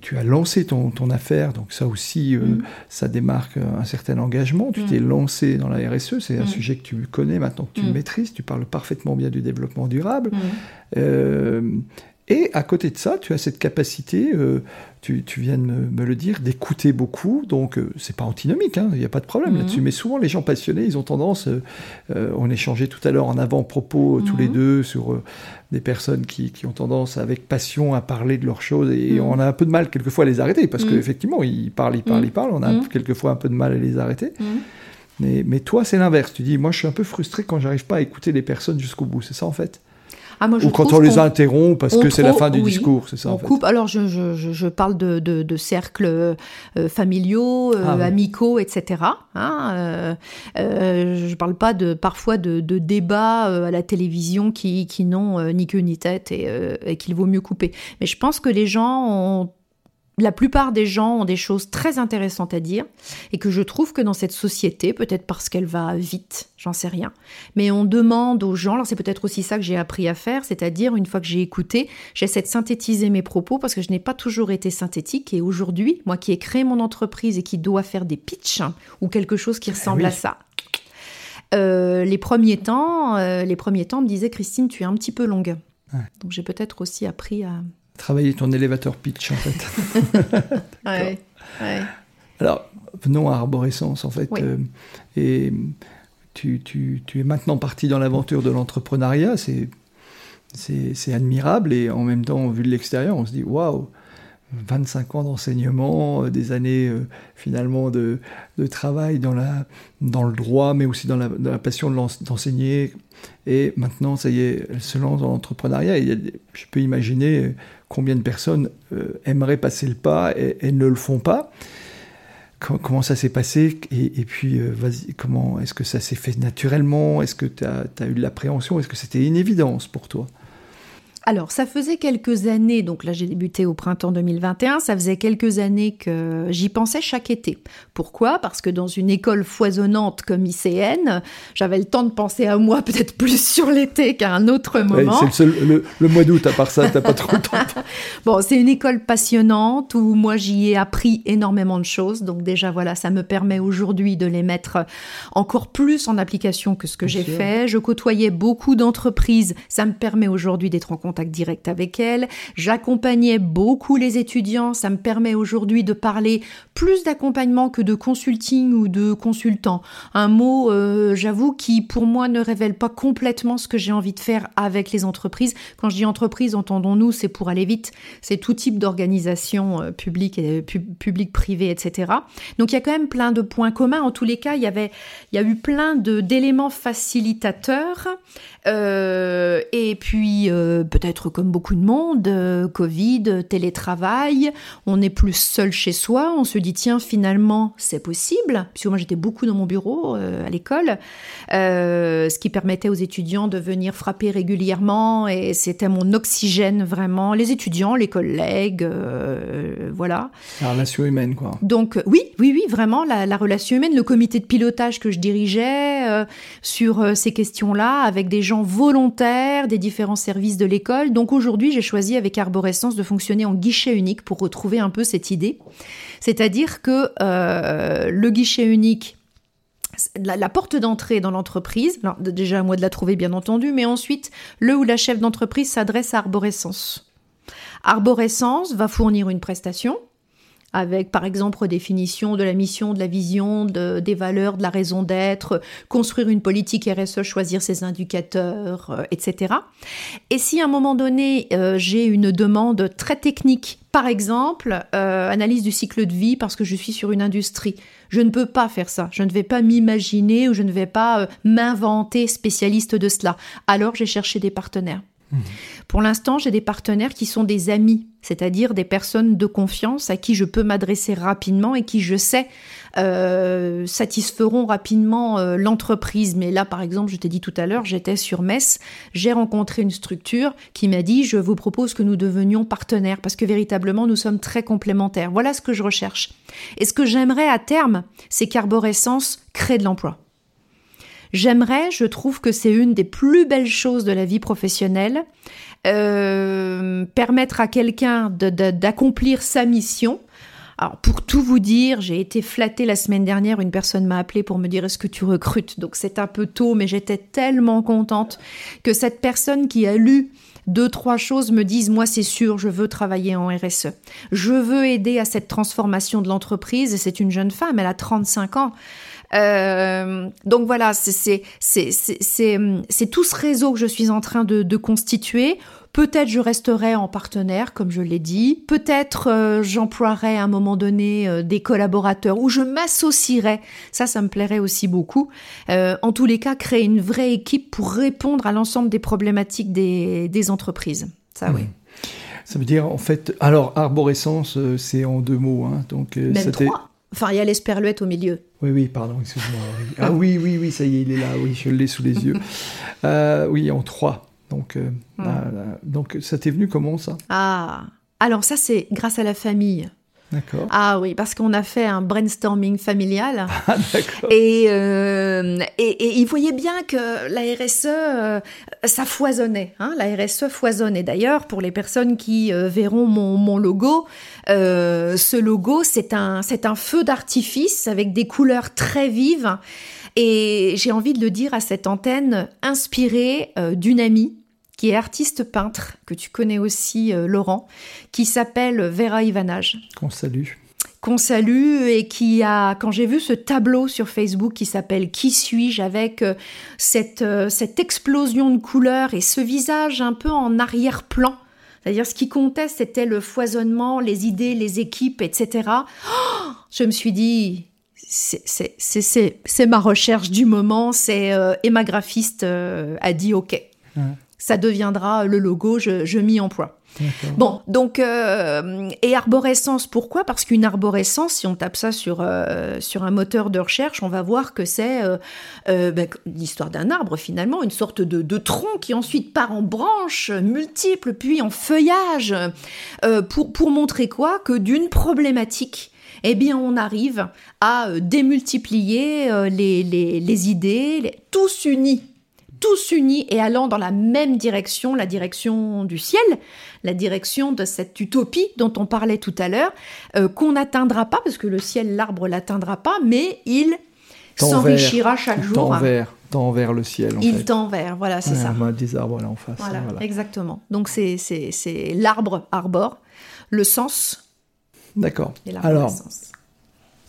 tu, as lancé ton, ton, affaire, donc ça aussi, euh, mm. ça démarque un certain engagement. Tu mm. t'es lancé dans la RSE, c'est un mm. sujet que tu connais maintenant, que tu maîtrises, tu parles parfaitement bien du développement durable. Euh, et à côté de ça, tu as cette capacité, euh, tu, viens de me, le dire, d'écouter beaucoup. Donc, euh, c'est pas antinomique, hein, il n'y a pas de problème là-dessus. Mhm. Mais souvent, les gens passionnés, ils ont tendance. Euh, on échangeait tout à l'heure en avant-propos, tous les mhm. deux, sur des personnes qui, ont tendance, avec passion, à parler de leurs choses. Et mhm. on a un peu de mal, quelquefois, à les arrêter. Parce qu'effectivement, ils parlent, ils parlent, ils parlent. On a quelquefois un peu de mal à les arrêter. Mais, mais toi, c'est l'inverse. Tu dis, moi, je suis un peu frustré quand j'arrive pas à écouter les personnes jusqu'au bout. C'est ça, en fait? Ah, Ou quand on les interrompt parce que c'est la fin du discours, c'est ça On coupe. Alors, je, je, je, parle de, de, de cercles euh, familiaux, euh, ah, amicaux, etc. Hein, euh, euh, je parle pas de parfois de, de débats à la télévision qui, qui n'ont ni queue ni tête et, et qu'il vaut mieux couper. Mais je pense que les gens ont la plupart des gens ont des choses très intéressantes à dire et que je trouve que dans cette société, peut-être parce qu'elle va vite, j'en sais rien, mais on demande aux gens, alors c'est peut-être aussi ça que j'ai appris à faire, c'est-à-dire une fois que j'ai écouté, j'essaie de synthétiser mes propos parce que je n'ai pas toujours été synthétique et aujourd'hui, moi qui ai créé mon entreprise et qui dois faire des pitchs ou quelque chose qui eh ressemble à ça, euh, les premiers temps, euh, les premiers temps me disaient Christine, tu es un petit peu longue. Donc j'ai peut-être aussi appris à travailler ton élévateur pitch, en fait. ouais, Alors, venons à Arborescence, en fait. Euh, et tu, tu, tu, es maintenant parti dans l'aventure de l'entrepreneuriat. C'est, c'est, admirable. Et en même temps, vu de l'extérieur, on se dit waouh! 25 ans d'enseignement, euh, des années euh, finalement de, de, travail dans, la, dans le droit, mais aussi dans la, passion d'enseigner. Et maintenant, ça y est, elle se lance dans l'entrepreneuriat. Et je peux imaginer combien de personnes euh, aimeraient passer le pas et, ne le font pas. Comment, ça s'est passé? Et, puis, comment est-ce que ça s'est fait naturellement? Est-ce que tu as, as, eu de l'appréhension? Est-ce que c'était une évidence pour toi? Alors, ça faisait quelques années, donc là j'ai débuté au printemps 2021, ça faisait quelques années que j'y pensais chaque été. Pourquoi? Parce que dans une école foisonnante comme ICN, j'avais le temps de penser à moi peut-être plus sur l'été qu'à un autre moment. c'est le, le, mois d'août, à part ça, t'as pas trop le temps. bon, c'est une école passionnante où moi j'y ai appris énormément de choses, donc déjà voilà, ça me permet aujourd'hui de les mettre encore plus en application que ce que j'ai fait. Je côtoyais beaucoup d'entreprises, ça me permet aujourd'hui d'être en contact direct avec elle. J'accompagnais beaucoup les étudiants. Ça me permet aujourd'hui de parler plus d'accompagnement que de consulting ou de consultant. Un mot, euh, j'avoue, qui pour moi ne révèle pas complètement ce que j'ai envie de faire avec les entreprises. Quand je dis entreprise, entendons-nous, c'est pour aller vite. C'est tout type d'organisation euh, publique, publique, privée, etc. Donc il y a quand même plein de points communs. En tous les cas, il y avait, il y a eu plein d'éléments facilitateurs. Euh, et puis peut-être être comme beaucoup de monde, euh, Covid, télétravail, on est plus seul chez soi, on se dit tiens finalement c'est possible, puisque moi j'étais beaucoup dans mon bureau euh, à l'école, euh, ce qui permettait aux étudiants de venir frapper régulièrement et c'était mon oxygène vraiment, les étudiants, les collègues, voilà. La relation humaine quoi. Donc oui, oui, oui, vraiment la, la relation humaine, le comité de pilotage que je dirigeais sur ces questions-là avec des gens volontaires des différents services de l'école donc aujourd'hui, j'ai choisi avec Arborescence de fonctionner en guichet unique pour retrouver un peu cette idée. C'est-à-dire que euh, le guichet unique, la, porte d'entrée dans l'entreprise, déjà à moi de la trouver bien entendu, mais ensuite le ou la chef d'entreprise s'adresse à Arborescence. Arborescence va fournir une prestation, avec par exemple redéfinition de la mission, de la vision, de, des valeurs, de la raison d'être, construire une politique RSE, choisir ses indicateurs, euh, etc. Et si à un moment donné euh, j'ai une demande très technique, par exemple euh, analyse du cycle de vie parce que je suis sur une industrie, je ne peux pas faire ça, je ne vais pas m'imaginer ou je ne vais pas m'inventer spécialiste de cela. Alors j'ai cherché des partenaires. Mmh. Pour l'instant, j'ai des partenaires qui sont des amis, c'est-à-dire des personnes de confiance à qui je peux m'adresser rapidement et qui, je sais, euh, satisferont rapidement euh, l'entreprise. Mais là, par exemple, je t'ai dit tout à l'heure, j'étais sur Metz, j'ai rencontré une structure qui m'a dit, je vous propose que nous devenions partenaires parce que véritablement, nous sommes très complémentaires. Voilà ce que je recherche. Et ce que j'aimerais à terme, c'est qu'Arborescence crée de l'emploi. J'aimerais, je trouve que c'est une des plus belles choses de la vie professionnelle, euh, permettre à quelqu'un d'accomplir sa mission. Alors pour tout vous dire, j'ai été flattée la semaine dernière, une personne m'a appelé pour me dire est-ce que tu recrutes? Donc c'est un peu tôt, mais j'étais tellement contente que cette personne qui a lu deux, trois choses me dise, moi c'est sûr, je veux travailler en RSE. Je veux aider à cette transformation de l'entreprise. Et c'est une jeune femme, elle a 35 ans. Euh, donc voilà, c'est tout ce réseau que je suis en train de, constituer. Peut-être je resterai en partenaire, comme je l'ai dit. Peut-être euh, j'emploierai à un moment donné euh, des collaborateurs ou je m'associerai. Ça, ça me plairait aussi beaucoup. en tous les cas, créer une vraie équipe pour répondre à l'ensemble des problématiques des, entreprises. Ça, oui. Ça veut dire, en fait, alors, arborescence, c'est en deux mots. Hein, donc, Même trois. Enfin, il y a l'esperluette au milieu. Oui, oui, pardon, excuse-moi. Ah oui, oui, oui, ça y est, il est là, oui, je l'ai sous les yeux. Euh, oui, en trois. Donc, euh, hmm. ah, donc ça t'est venu comment ça? Ah, alors ça c'est grâce à la famille. Ah oui, parce qu'on a fait un brainstorming familial. Ah, et, euh, et, et, il voyait bien que la RSE, euh, ça foisonnait. Hein, la RSE foisonne. Et d'ailleurs, pour les personnes qui euh, verront mon, mon logo, ce logo, c'est un, c'est un feu d'artifice avec des couleurs très vives. Et j'ai envie de le dire à cette antenne, inspiré d'une amie qui est artiste peintre, que tu connais aussi, euh, Laurent, qui s'appelle Vera Ivanage. Qu'on salue. Qu'on salue et qui a, quand j'ai vu ce tableau sur Facebook qui s'appelle Qui suis-je avec euh, cette, euh, cette explosion de couleurs et ce visage un peu en arrière-plan, c'est-à-dire ce qui comptait, c'était le foisonnement, les idées, les équipes, etc. je me suis dit, c'est ma recherche du moment. C'est Emma Graphiste a dit OK ça deviendra le logo, je, je m'y emploie. Bon, donc, euh, et arborescence, pourquoi? Parce qu'une arborescence, si on tape ça sur, euh, sur un moteur de recherche, on va voir que c'est euh, ben, l'histoire d'un arbre finalement, une sorte de, de, tronc qui ensuite part en branches multiples, puis en feuillage, pour, pour montrer quoi? Que d'une problématique, eh bien, on arrive à démultiplier les, les, les idées, tous unis tous unis et allant dans la même direction, la direction du ciel, la direction de cette utopie dont on parlait tout à l'heure, euh, qu'on n'atteindra pas, parce que le ciel, l'arbre l'atteindra pas, mais il s'enrichira chaque jour. Tend vers, tend vers le ciel. En il tend vers, voilà, c'est ça. des arbres là en face. Voilà, exactement. Donc c'est l'arbre arbore, le sens. D'accord. Alors,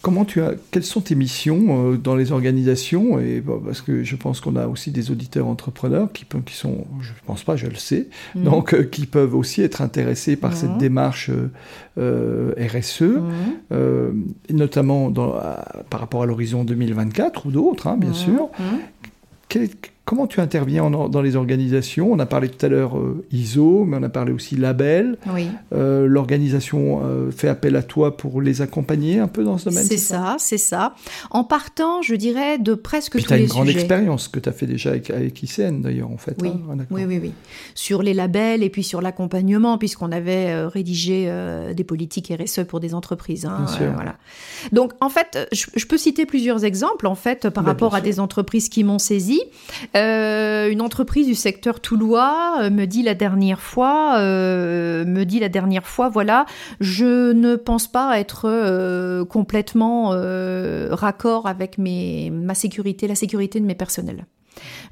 Comment tu as, quelles sont tes missions euh, dans les organisations et parce que je pense qu'on a aussi des auditeurs entrepreneurs qui, qui sont, je ne pense pas, je le sais, mm. donc euh, qui peuvent aussi être intéressés par cette mm. démarche euh, RSE, mm. notamment dans, par rapport à l'horizon 2024 ou d'autres, hein, bien sûr. Comment tu interviens dans les organisations? On a parlé tout à l'heure euh, ISO, mais on a parlé aussi label. Oui. Euh, l'organisation euh, fait appel à toi pour les accompagner un peu dans ce domaine C'est ça, c'est ça. En partant, je dirais, de presque Puis tous les sujets. Tu as une grande expérience que tu as fait déjà avec, avec ICN d'ailleurs, en fait. Oui. Hein. oui, oui, oui. Sur les labels et puis sur l'accompagnement, puisqu'on avait rédigé des politiques RSE pour des entreprises. Hein, bien sûr. voilà. Donc, en fait, je, peux citer plusieurs exemples, en fait, par rapport à des entreprises qui m'ont saisi. Euh, une entreprise du secteur toulois euh, me dit la dernière fois, euh, me dit la dernière fois, voilà, je ne pense pas être complètement raccord avec mes, ma sécurité, la sécurité de mes personnels.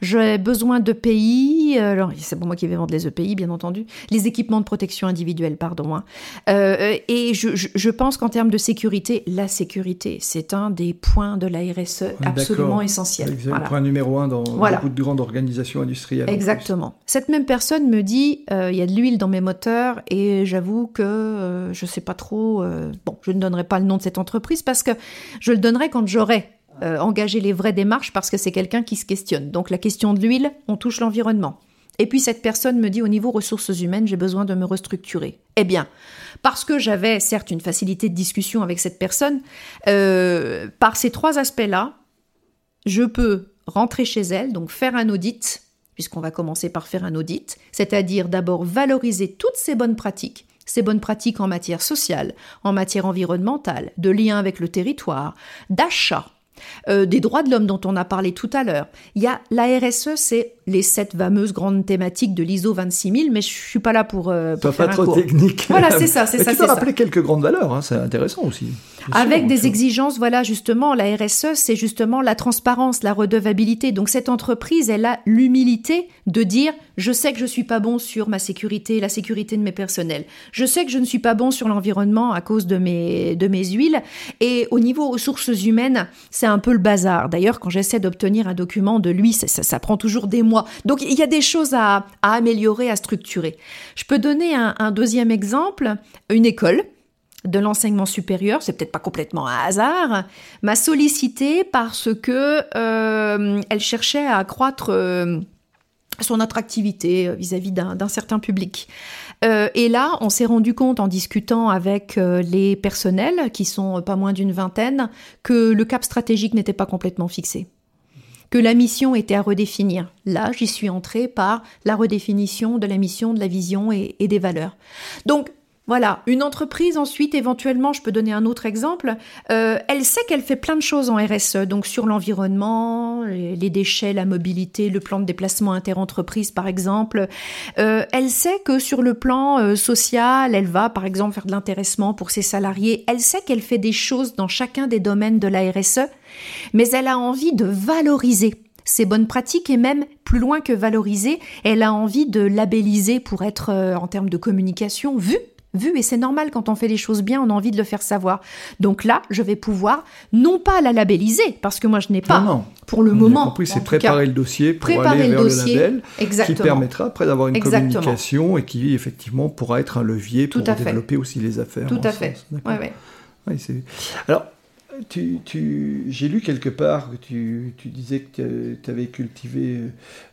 J'ai besoin de pays, euh, alors c'est pour moi qui vais vendre les EPI, bien entendu, les équipements de protection individuelle, pardon. Hein. Euh, et je, je, pense qu'en termes de sécurité, la sécurité, c'est un des points de la RSE absolument essentiel. C'est le point numéro un dans beaucoup de grandes organisations industrielles. Exactement. Cette même personne me dit, euh, il y a de l'huile dans mes moteurs et j'avoue que je ne sais pas trop, bon, je ne donnerai pas le nom de cette entreprise parce que je le donnerai quand j'aurai euh, engager les vraies démarches parce que c'est quelqu'un qui se questionne. Donc la question de l'huile, on touche l'environnement. Et puis cette personne me dit au niveau ressources humaines, j'ai besoin de me restructurer. Eh bien, parce que j'avais certes une facilité de discussion avec cette personne, euh, par ces trois aspects-là, je peux rentrer chez elle, donc faire un audit, puisqu'on va commencer par faire un audit, c'est-à-dire d'abord valoriser toutes ces bonnes pratiques, ces bonnes pratiques en matière sociale, en matière environnementale, de lien avec le territoire, d'achat, euh, des droits de l'homme dont on a parlé tout à l'heure. Il y a la RSE, c'est les sept fameuses grandes thématiques de l'ISO 26000, mais je suis pas là pour, euh, pour faire pas trop technique. Voilà, c'est ça, c'est ça. Tu peux rappeler quelques grandes valeurs, hein, c'est intéressant aussi. Avec des exigences, voilà, justement, la RSE, c'est justement la transparence, la redevabilité. Donc cette entreprise, elle a l'humilité de dire, je sais que je suis pas bon sur ma sécurité, la sécurité de mes personnels. Je sais que je ne suis pas bon sur l'environnement à cause de mes, de mes huiles. Et au niveau ressources humaines, c'est un peu le bazar. D'ailleurs, quand j'essaie d'obtenir un document de lui, ça, ça, prend toujours des mois. Donc il y a des choses à, améliorer, à structurer. Je peux donner un deuxième exemple, une école de l'enseignement supérieur, c'est peut-être pas complètement un hasard, m'a sollicité parce que euh, elle cherchait à accroître euh, son attractivité euh, vis-à-vis d'un certain public. et là, on s'est rendu compte en discutant avec les personnels, qui sont pas moins d'une vingtaine, que le cap stratégique n'était pas complètement fixé que la mission était à redéfinir. Là, j'y suis entrée par la redéfinition de la mission, de la vision et, des valeurs. Donc, voilà, une entreprise ensuite, éventuellement, je peux donner un autre exemple, euh, elle sait qu'elle fait plein de choses en RSE, donc sur l'environnement, les déchets, la mobilité, le plan de déplacement interentreprise par exemple. Euh, elle sait que sur le plan euh, social, elle va par exemple faire de l'intéressement pour ses salariés, elle sait qu'elle fait des choses dans chacun des domaines de la RSE, mais elle a envie de valoriser ces bonnes pratiques et même plus loin que valoriser, elle a envie de labelliser pour être en termes de communication vue vu et c'est normal quand on fait les choses bien, on a envie de le faire savoir. Donc là, je vais pouvoir non pas la labelliser parce que moi je n'ai pas non, pour le moment. compris, c'est préparer le dossier pour aller vers le, label qui permettra après d'avoir une communication et qui effectivement pourra être un levier pour développer aussi les affaires. Tout à fait. Ouais, ouais. Ouais, Alors tu, tu, j'ai lu quelque part que tu, tu disais que tu avais cultivé,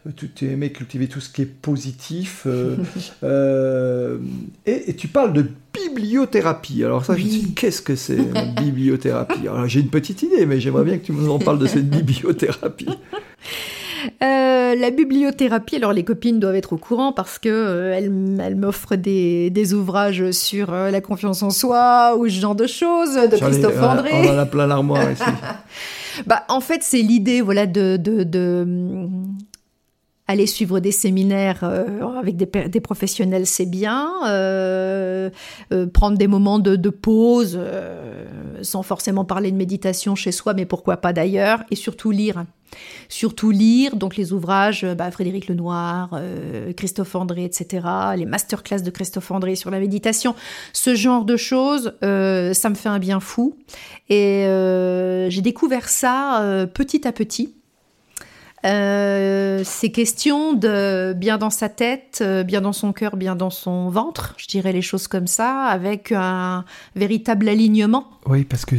euh, tu, aimais cultiver tout ce qui est positif. Euh, euh, et, tu parles de bibliothérapie. Alors ça, je me dis, qu'est-ce que c'est la bibliothérapie? Alors j'ai une petite idée, mais j'aimerais bien que tu nous en parles de cette bibliothérapie. Euh, la bibliothérapie, alors les copines doivent être au courant parce que euh, elles, m'offrent des, ouvrages sur euh, la confiance en soi ou ce genre de choses de Christophe André. On en a plein l'armoire ici. bah, en fait, c'est l'idée voilà, de, de, aller suivre des séminaires avec des, professionnels, c'est bien. prendre des moments de, pause, sans forcément parler de méditation chez soi, mais pourquoi pas d'ailleurs. Et surtout lire. Surtout lire, donc les ouvrages, euh, bah, Frédéric Lenoir, euh, Christophe André, etc., les masterclass de Christophe André sur la méditation, ce genre de choses, euh, ça me fait un bien fou. Et j'ai découvert ça petit à petit. Euh, c'est question de bien dans sa tête, euh, bien dans son cœur, bien dans son ventre, je dirais les choses comme ça, avec un véritable alignement. Oui, parce que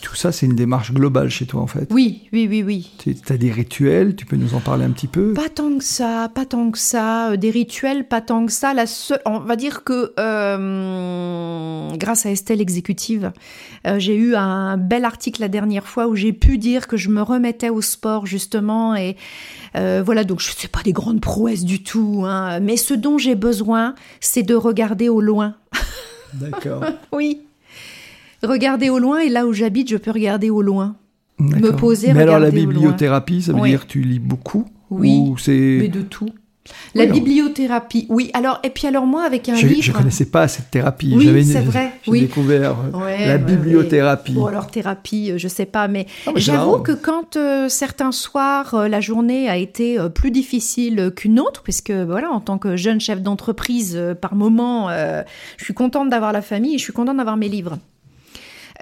tout ça, c'est une démarche globale chez toi, en fait. Oui, oui, oui, oui. Tu as des rituels, tu peux nous en parler un petit peu? Pas tant que ça, pas tant que ça. Euh, des rituels, pas tant que ça. La on va dire que grâce à Estelle Exécutive, j'ai eu un bel article la dernière fois où j'ai pu dire que je me remettais au sport, justement, et euh, voilà, donc je ne sais pas des grandes prouesses du tout, hein, mais ce dont j'ai besoin, c'est de regarder au loin. D'accord. oui. Regarder au loin, et là où j'habite, je peux regarder au loin. Me poser, Mais alors la bibliothérapie, ça veut dire que tu lis beaucoup Oui, mais de tout. La Oui, bibliothérapie, oui. Alors, et puis alors moi, avec un Je livre... ne connaissais pas cette thérapie. Oui, c'est vrai, J'ai oui. découvert euh, Ouais, la ouais, bibliothérapie. Ou alors thérapie, euh, je sais pas, mais Ah, mais j'avoue que quand euh, certains soirs euh, la journée a été euh, plus difficile qu'une autre, puisque voilà, en tant que jeune chef d'entreprise, par moment, je suis contente d'avoir la famille et je suis contente d'avoir mes livres.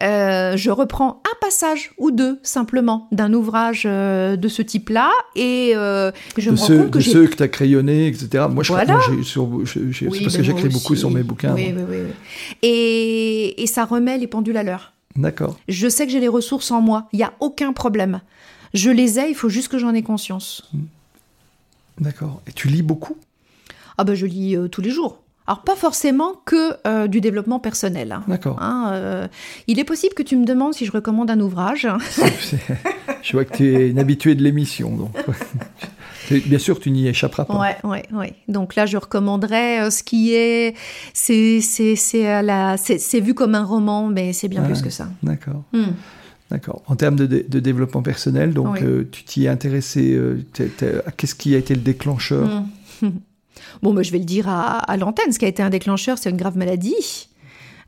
Euh, je reprends un passage ou deux simplement d'un ouvrage euh, de ce type-là et euh, je de me rends ceux, compte que de ceux que tu as crayonnés, etc. Moi, je Voilà. Oui, c'est parce que j'écris beaucoup sur mes bouquins. Oui, oui, oui, oui. Et, et ça remet les pendules à l'heure. D'accord. Je sais que j'ai les ressources en moi. Il n'y a aucun problème. Je les ai, il faut juste que j'en ai conscience. D'accord. Et tu lis beaucoup? Ah ben je lis euh, tous les jours. Alors pas forcément que euh, du développement personnel. hein. D'accord. Hein, euh, il est possible que tu me demandes si je recommande un ouvrage. Je vois que tu es une habituée de l'émission. donc. Bien sûr, tu n'y échapperas pas. Ouais, ouais, ouais. Donc là, je recommanderais euh, ce qui est, c'est, c'est, c'est à la, c'est, c'est vu comme un roman, mais c'est bien plus que ça. D'accord. Hmm. D'accord. En termes de, dé- de développement personnel, donc Oui. euh, tu t'y es intéressé. euh, Qu'est-ce qui a été le déclencheur? Hmm. Bon, bah, je vais le dire à, l'antenne. Ce qui a été un déclencheur, c'est une grave maladie.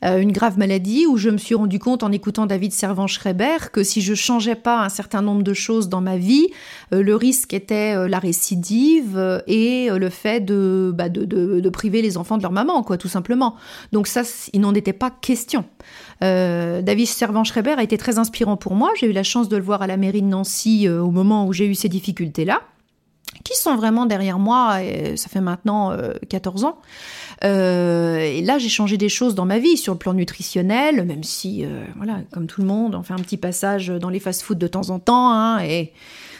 Euh, une grave maladie où je me suis rendu compte en écoutant David Servan-Schreiber que si je changeais pas un certain nombre de choses dans ma vie, euh, le risque était euh, la récidive et le fait de, bah, de, priver les enfants de leur maman, quoi, tout simplement. Donc ça, il n'en était pas question. David Servan-Schreiber a été très inspirant pour moi. J'ai eu la chance de le voir à la mairie de Nancy au moment où j'ai eu ces difficultés-là sont vraiment derrière moi, et ça fait maintenant euh, 14 ans. Euh, et là, j'ai changé des choses dans ma vie sur le plan nutritionnel, même si, euh, voilà, comme tout le monde, on fait un petit passage dans les fast-foods de temps en temps, hein, et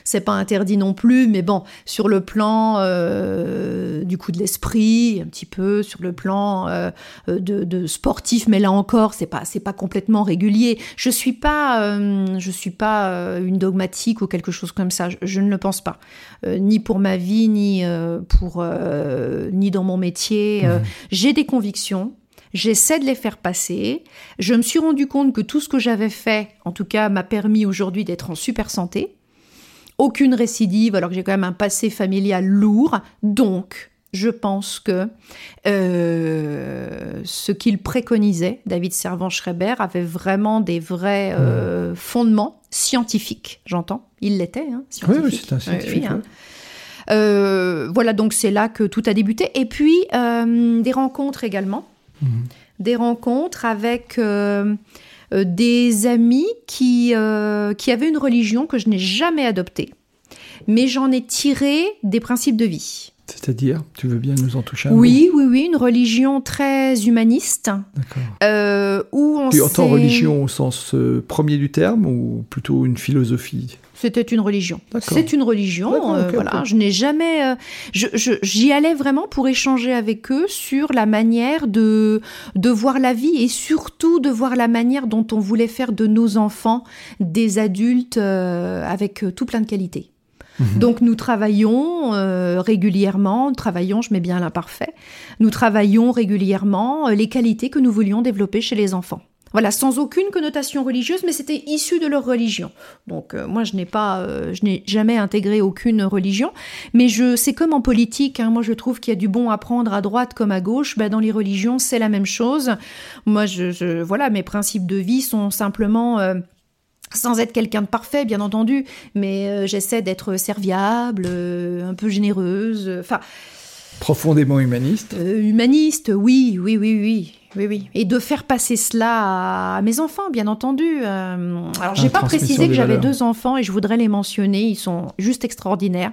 c'est pas interdit non plus, mais bon, sur le plan euh, du coup de l'esprit, un petit peu, sur le plan euh, de, de sportif, mais là encore, c'est pas, c'est pas complètement régulier. Je suis pas, euh, je suis pas euh, une dogmatique ou quelque chose comme ça. Je, je ne le pense pas, Euh, ni pour ma vie, ni euh, pour, euh, ni dans mon métier. Euh, J'ai des convictions. J'essaie de les faire passer. Je me suis rendu compte que tout ce que j'avais fait, en tout cas, m'a permis aujourd'hui d'être en super santé. Aucune récidive, alors que j'ai quand même un passé familial lourd. Donc, je pense que euh, ce qu'il préconisait, David Servan-Schreiber, avait vraiment des vrais euh, fondements scientifiques, j'entends. Il l'était, hein, Oui, scientifique. oui, c'est un scientifique. oui, hein. Euh, voilà, donc c'est là que tout a débuté. Et puis, des rencontres également. Mhm. Des rencontres avec des amis qui, euh, qui avaient une religion que je n'ai jamais adoptée. Mais j'en ai tiré des principes de vie. C'est-à-dire, tu veux bien nous en toucher un Oui, oui, oui, une religion très humaniste, D'accord. euh, où on Tu entends religion au sens euh, premier du terme ou plutôt une philosophie? C'était une religion. C'est une religion. Euh, voilà, je n'ai jamais. euh, J'y allais vraiment pour échanger avec eux sur la manière de de voir la vie et surtout de voir la manière dont on voulait faire de nos enfants des adultes euh, avec tout plein de qualités. Mhm. Donc nous travaillons euh, régulièrement, nous travaillons, je mets bien l'imparfait, nous travaillons régulièrement les qualités que nous voulions développer chez les enfants. Voilà, sans aucune connotation religieuse, mais c'était issu de leur religion. Donc euh, moi, je n'ai pas, euh, je n'ai jamais intégré aucune religion, mais je, c'est comme en politique. hein, moi, je trouve qu'il y a du bon à prendre à droite comme à gauche. Ben, dans les religions, c'est la même chose. Moi, je, voilà, mes principes de vie sont simplement euh, sans être quelqu'un de parfait, bien entendu, mais j'essaie d'être serviable, un peu généreuse, enfin Profondément humaniste. euh, humaniste, oui, oui, oui, oui, oui, oui, et de faire passer cela à, mes enfants, bien entendu. Euh, alors, j'ai Ah, pas précisé que j'avais deux enfants et je voudrais les mentionner. Ils sont juste extraordinaires,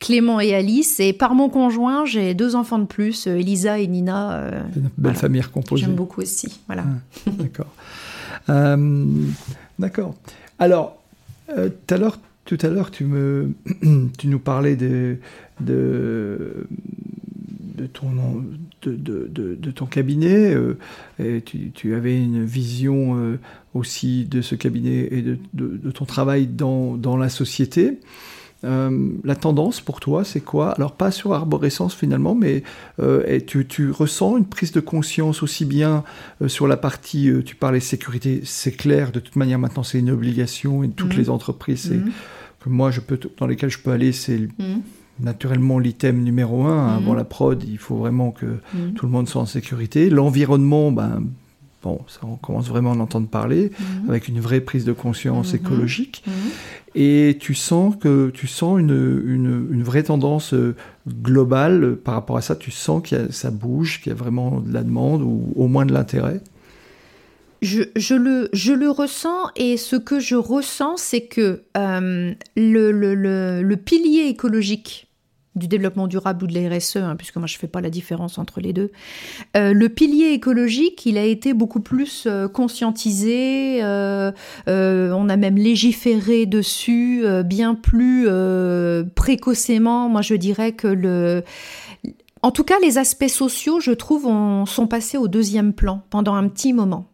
Clément et Alice. Et par mon conjoint, j'ai deux enfants de plus, euh, Elisa et Nina. euh, une belle Voilà. famille recomposée. J'aime beaucoup aussi. Voilà. D'accord. Euh, D'accord. Alors, tout à l'heure, tout à l'heure, tu me, tu nous parlais de, de, de ton, de, de, de- de ton cabinet. euh, et tu, tu avais une vision euh, aussi de ce cabinet et de, ton travail dans, dans la société. Euh, la tendance pour toi, c'est quoi? Alors pas sur arborescence finalement, mais euh, et tu, tu ressens une prise de conscience aussi bien euh, sur la partie, tu parlais sécurité, c'est clair, de toute manière maintenant c'est une obligation et toutes Mhm. les entreprises, c'est que moi je peux, dans lesquelles je peux aller, c'est. Naturellement l'item numéro un. Avant Mhm. la prod, il faut vraiment que Mhm. tout le monde soit en sécurité. L'environnement, ben, bon, ça, on commence vraiment à en entendre parler, Mhm. avec une vraie prise de conscience écologique. Et tu sens que tu sens une, une, une vraie tendance euh, globale euh, par rapport à ça. Tu sens que ça bouge, qu'il y a vraiment de la demande ou au moins de l'intérêt? Je, je le, je le ressens et ce que je ressens, c'est que euh, le, le, le pilier écologique du développement durable ou de la RSE, hein, puisque moi je fais pas la différence entre les deux, euh, le pilier écologique, il a été beaucoup plus euh, conscientisé, euh, euh, on a même légiféré dessus euh, bien plus euh, précocement. Moi je dirais que le... En tout cas, les aspects sociaux, je trouve, ont- sont passés au deuxième plan pendant un petit moment.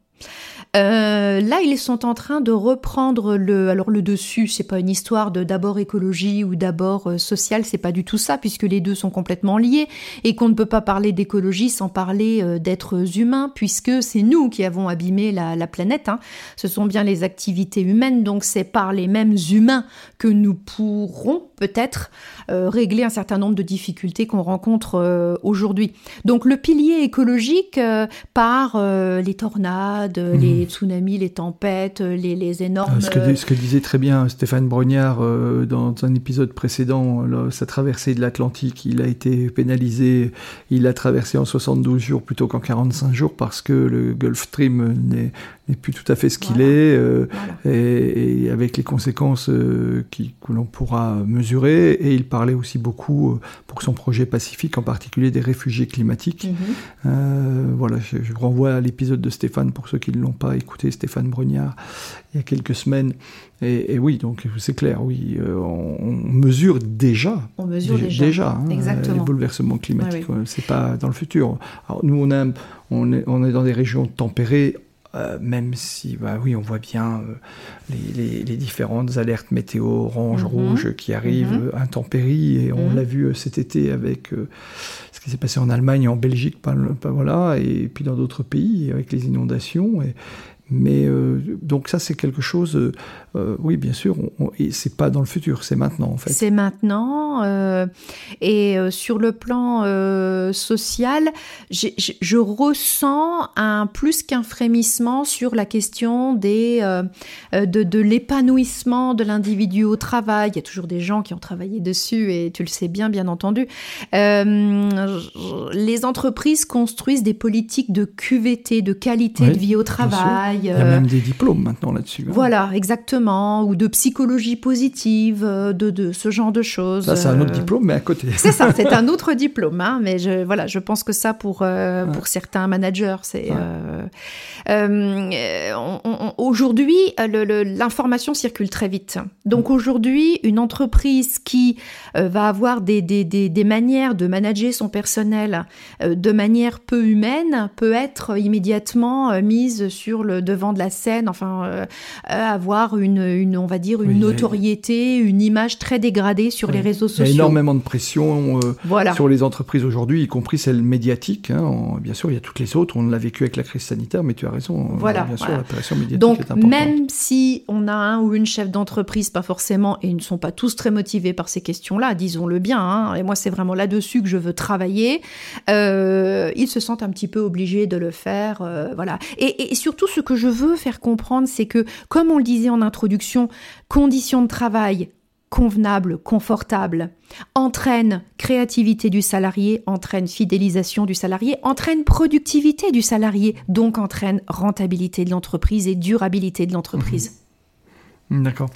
Euh, là, ils sont en train de reprendre le. Alors le dessus, c'est pas une histoire de d'abord écologie ou d'abord euh, social, c'est pas du tout ça, puisque les deux sont complètement liés et qu'on ne peut pas parler d'écologie sans parler euh, d'êtres humains, puisque c'est nous qui avons abîmé la, la planète. hein. Ce sont bien les activités humaines, donc c'est par les mêmes humains que nous pourrons peut-être régler un certain nombre de difficultés qu'on rencontre aujourd'hui. Donc le pilier écologique par les tornades, Mhm. Les tsunamis, les tempêtes, euh, les, les énormes... Ah, ce, que, ce que disait très bien Stéphane Brognard euh, dans un épisode précédent, là, sa traversée de l'Atlantique, il a été pénalisé, il a traversé en 72 jours plutôt qu'en 45 jours parce que le Gulf Stream n'est plus tout à fait ce qu'il Voilà. est, euh, Voilà. et, et avec les conséquences euh, qui, que l'on pourra mesurer. Et il parlait aussi beaucoup, euh, pour son projet Pacifique, en particulier des réfugiés climatiques. Mhm. Voilà, je, je renvoie à l'épisode de Stéphane pour ceux qui ne l'ont pas écouté, Stéphane Brognard, il y a quelques semaines. Et, et oui, donc c'est clair, oui, on, on mesure déjà, On mesure déjà. hein, les bouleversements climatiques. Ouais, ouais, C'est pas dans le futur. Alors nous, on, a, on, est, on est dans des régions tempérées. Euh, même si, bah oui, on voit bien euh, les, les- les différentes alertes météo orange, Mhm. rouge qui arrivent, Mhm. euh, intempéries, et on Mhm. l'a vu cet été avec euh, ce qui s'est passé en Allemagne et en Belgique, pas, pas- voilà, et puis dans d'autres pays avec les inondations. Et, mais euh, donc ça, c'est quelque chose, euh, euh, oui, bien sûr, on, on- et c'est pas dans le futur, c'est maintenant en fait. C'est maintenant. euh, et sur le plan social, je ressens un plus qu'un frémissement sur la question des, de, de l'épanouissement de l'individu au travail. Il y a toujours des gens qui ont travaillé dessus et tu le sais bien, bien entendu. Les entreprises construisent des politiques de QVT, de qualité Oui, de vie au sûr. Travail. Il y a euh, même des diplômes maintenant là-dessus. hein. voilà, exactement, ou de psychologie positive, euh, de, de ce genre de choses. Ça, c'est un autre Euh, diplôme, mais à côté. C'est ça, c'est un autre diplôme, hein, mais je, voilà, je pense que ça pour euh, Ouais. pour certains managers, c'est Ouais. euh, euh, aujourd'hui euh, l'information circule très vite. Donc aujourd'hui, une entreprise qui euh, va avoir des, des, des, des manières de manager son personnel euh, de manière peu humaine peut être immédiatement euh, mise sur le devant de la scène, enfin euh, euh, avoir une, une on va dire une a- notoriété, une image très dégradée sur Oui. les réseaux Il y a sociaux. énormément de pression euh, Voilà. sur les entreprises aujourd'hui, y compris celles médiatiques. hein. En- bien sûr, il y a toutes les autres. On l'a vécu avec la crise sanitaire, mais tu as raison. Voilà, Bien sûr, voilà. la pression médiatique Donc, est importante. même si on a un ou une chef d'entreprise, pas forcément, et ils ne sont pas tous très motivés par ces questions-là, disons-le bien, hein, et moi c'est vraiment là-dessus que je veux travailler, euh, ils se sentent un petit peu obligés de le faire, voilà. Et, et surtout, ce que je veux faire comprendre, c'est que, comme on le disait en introduction, conditions de travail convenables, confortables, entraîne créativité du salarié, entraîne fidélisation du salarié, entraîne productivité du salarié, donc entraîne rentabilité de l'entreprise et durabilité de l'entreprise. Mm, D'accord.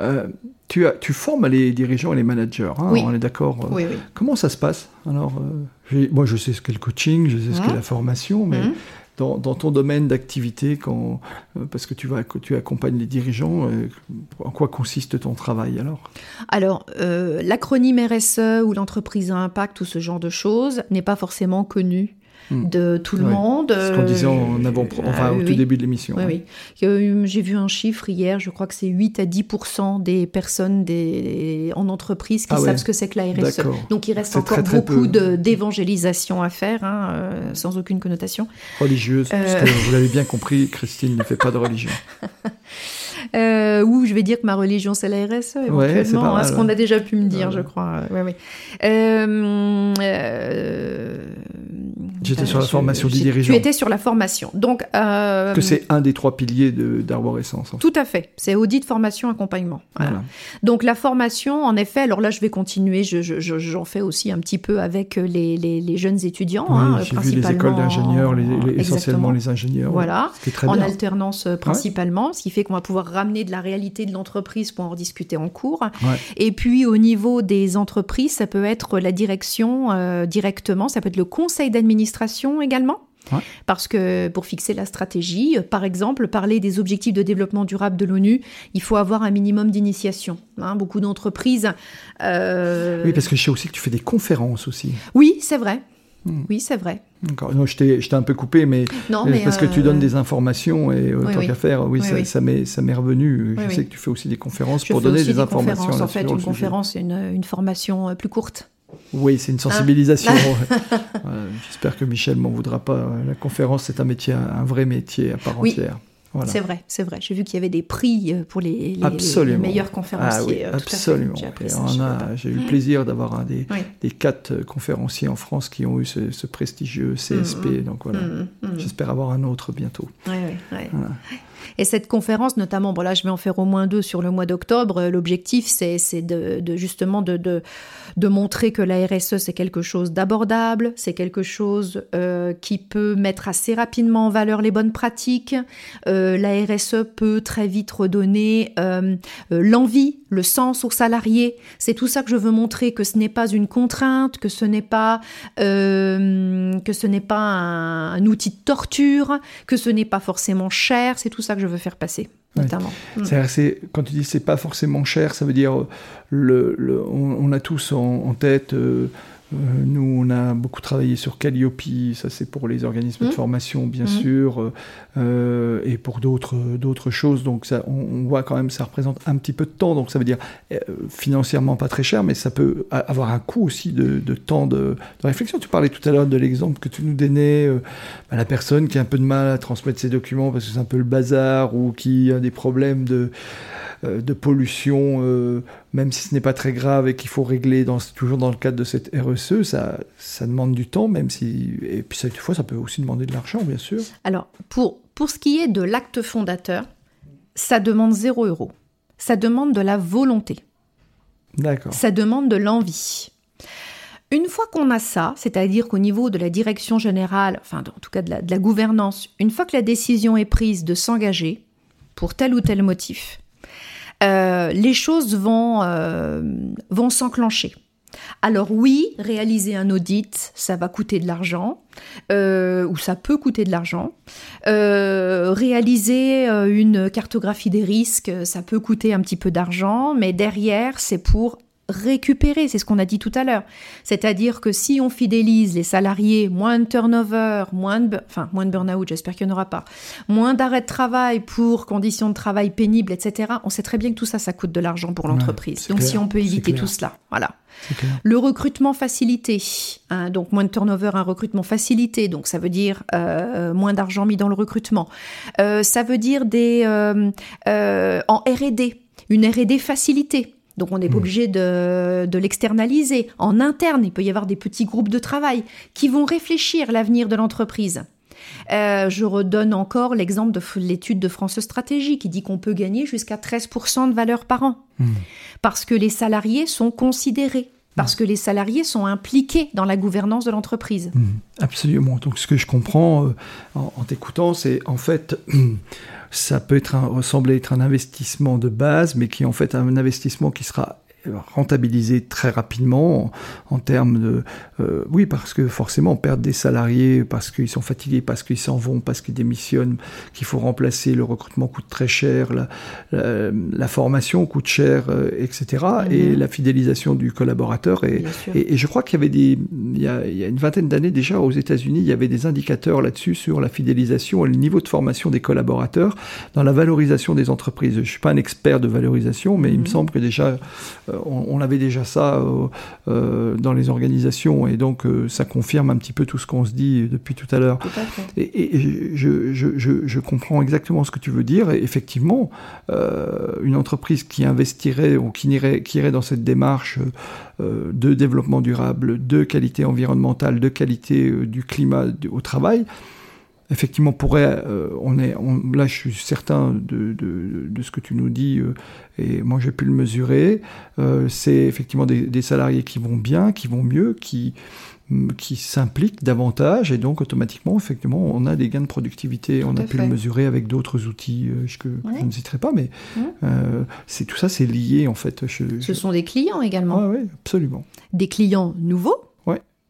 Euh, tu, as, tu formes les dirigeants et les managers, hein, Oui. on est d'accord. euh, Oui, oui. Comment ça se passe? Alors, euh, moi, je sais ce qu'est le coaching, je sais ce Mhm. qu'est la formation, mais Mhm. Dans, ton domaine d'activité, euh, parce que tu, vas, tu accompagnes les dirigeants, euh, en quoi consiste ton travail alors? Alors, euh, l'acronyme RSE ou l'entreprise à impact ou ce genre de choses n'est pas forcément connu. De tout le Ouais. monde. Ce qu'on disait en Euh, avant, enfin, ah, au oui, tout oui. début de l'émission. Oui, hein. oui. Euh, J'ai vu un chiffre hier, je crois que c'est 8 à 10% des personnes des, en entreprise qui Ah ouais. savent ce que c'est que la RSE. Donc il reste encore très, très beaucoup d'évangélisation à faire, hein, euh, sans aucune connotation. Religieuse, Euh. parce que vous l'avez bien compris, Christine ne fait pas de religion. Euh, ou je vais dire que ma religion, c'est la RSE, éventuellement. Ouais, ce qu'on a déjà pu me dire, je crois. Ouais. Euh, euh, J'étais sur la formation des dirigeants. Tu étais sur la formation. Donc, que c'est un des trois piliers d'arborescence. Tout à fait. C'est audit, formation, accompagnement. Voilà. Donc, la formation, en effet, alors là, je vais continuer. J'en je, fais aussi un petit peu avec les, les, les jeunes étudiants. Oui, hein, J'ai vu les écoles d'ingénieurs, essentiellement les ingénieurs. Voilà. en alternance principalement, ce qui fait qu'on va pouvoir ramener de la réalité de l'entreprise pour en discuter en cours. Et puis au niveau des entreprises, ça peut être la direction euh, directement, ça peut être le conseil d'administration également. Parce que pour fixer la stratégie, euh, par exemple, parler des objectifs de développement durable de l'ONU, il faut avoir un minimum d'initiation. Hein. beaucoup d'entreprises. Euh, oui, parce que je sais aussi que tu fais des conférences aussi. Oui, c'est vrai. Hmm. Oui, c'est vrai. D'accord. Non, je t'ai un peu coupé, mais, parce que tu donnes des informations et euh, tant qu'à faire, oui, ça, ça m'est revenu. je sais que tu fais aussi des conférences pour donner des, informations. En fait, une conférence, une, une formation euh, plus courte. Oui, c'est une sensibilisation. J'espère que Michel m'en voudra pas. La conférence, c'est un métier, un vrai métier à part entière. C'est vrai, c'est vrai. J'ai vu qu'il y avait des prix euh, pour les, meilleurs conférenciers. Ah, oui, absolument. J'ai eu le plaisir d'avoir un des, des, quatre euh, conférenciers en France qui ont eu ce, prestigieux CSP. Mm, mm. Donc voilà, mm, j'espère avoir un autre bientôt. Oui, et cette conférence, notamment, bon là je vais en faire au moins deux sur le mois d'octobre, euh, l'objectif c'est de, de, justement de, de, de, montrer que la RSE c'est quelque chose d'abordable, c'est quelque chose euh, qui peut mettre assez rapidement en valeur les bonnes pratiques. Euh, la RSE peut très vite redonner l'envie, le sens aux salariés. C'est tout ça que je veux montrer, que ce n'est pas une contrainte, que ce n'est pas, que ce n'est pas un, un outil de torture, que ce n'est pas forcément cher, c'est tout ça que je veux faire passer, notamment. Mm. C'est, quand tu dis c'est pas forcément cher, ça veut dire le, le on, a tous en, tête euh, euh, nous, on a beaucoup travaillé sur Calliope, ça c'est pour les organismes de mmh. formation bien mmh. sûr, euh, euh, et pour d'autres choses. Donc ça, on, voit quand même ça représente un petit peu de temps. Donc ça veut dire financièrement pas très cher, mais ça peut avoir un coût aussi de, temps de, réflexion. Tu parlais tout à l'heure de l'exemple que tu nous donnais, bah, la personne qui a un peu de mal à transmettre ses documents parce que c'est un peu le bazar ou qui a des problèmes de euh, de pollution, euh, même si ce n'est pas très grave et qu'il faut régler dans, toujours dans le cadre de cette RSE, ça, ça demande du temps, même si. Et puis, cette fois, ça peut aussi demander de l'argent, bien sûr. Alors, pour, pour ce qui est de l'acte fondateur, ça demande zéro euro. Ça demande de la volonté. D'accord. Ça demande de l'envie. Une fois qu'on a ça, c'est-à-dire qu'au niveau de la direction générale, enfin en tout cas de la, de la, gouvernance, une fois que la décision est prise de s'engager pour tel ou tel motif, euh, les choses vont, euh, vont s'enclencher. Alors oui, réaliser un audit, ça va coûter de l'argent, euh, ou ça peut coûter de l'argent. réaliser une cartographie des risques, ça peut coûter un petit peu d'argent, mais derrière, c'est pour récupérer, c'est ce qu'on a dit tout à l'heure. C'est-à-dire que si on fidélise les salariés, moins de turnover, moins de, enfin, moins de burn-out, j'espère qu'il n'y en aura pas, moins d'arrêt de travail pour conditions de travail pénibles, etc., on sait très bien que tout ça, ça coûte de l'argent pour l'entreprise. donc si on peut éviter tout cela, voilà. Le recrutement facilité, hein, donc moins de turnover, un recrutement facilité, donc ça veut dire euh, moins d'argent mis dans le recrutement. Euh, ça veut dire des euh, en R&D, une R&D facilitée. Donc on n'est pas hmm. obligé de, l'externaliser. En interne, il peut y avoir des petits groupes de travail qui vont réfléchir l'avenir de l'entreprise. Euh, je redonne encore l'exemple de l'étude de France Stratégie qui dit qu'on peut gagner jusqu'à 13% de valeur par an. Hmm. Parce que les salariés sont considérés, parce hmm. que les salariés sont impliqués dans la gouvernance de l'entreprise. Absolument. Donc ce que je comprends euh, en, en t'écoutant, c'est en fait ça peut être un, ressembler être un investissement de base, mais qui est en fait un investissement qui sera rentabiliser très rapidement en, termes de euh, oui parce que forcément on perd des salariés parce qu'ils sont fatigués parce qu'ils s'en vont parce qu'ils démissionnent qu'il faut remplacer le recrutement coûte très cher la, la, formation coûte cher euh, etc et mhm. la fidélisation du collaborateur et, et, je crois qu'il y avait des il y a, il y a une vingtaine d'années déjà aux États-Unis il y avait des indicateurs là-dessus sur la fidélisation et le niveau de formation des collaborateurs dans la valorisation des entreprises je suis pas un expert de valorisation mais il me mhm. semble que déjà on, avait déjà ça dans les organisations et donc ça confirme un petit peu tout ce qu'on se dit depuis tout à l'heure. Et, et je, je, je, je, comprends exactement ce que tu veux dire. Et effectivement, une entreprise qui investirait ou qui irait, qui irait dans cette démarche de développement durable, de qualité environnementale, de qualité du climat au travail, effectivement pourrait, euh, on est, là je suis certain de, de, ce que tu nous dis euh, et moi j'ai pu le mesurer, euh, c'est effectivement des, salariés qui vont bien, qui vont mieux, qui, mm, qui s'impliquent davantage et donc automatiquement effectivement on a des gains de productivité, on a pu le mesurer avec d'autres outils que, je ne citerai pas, mais c'est tout ça c'est lié en fait. Ce sont des clients également. oui, absolument. Des clients nouveaux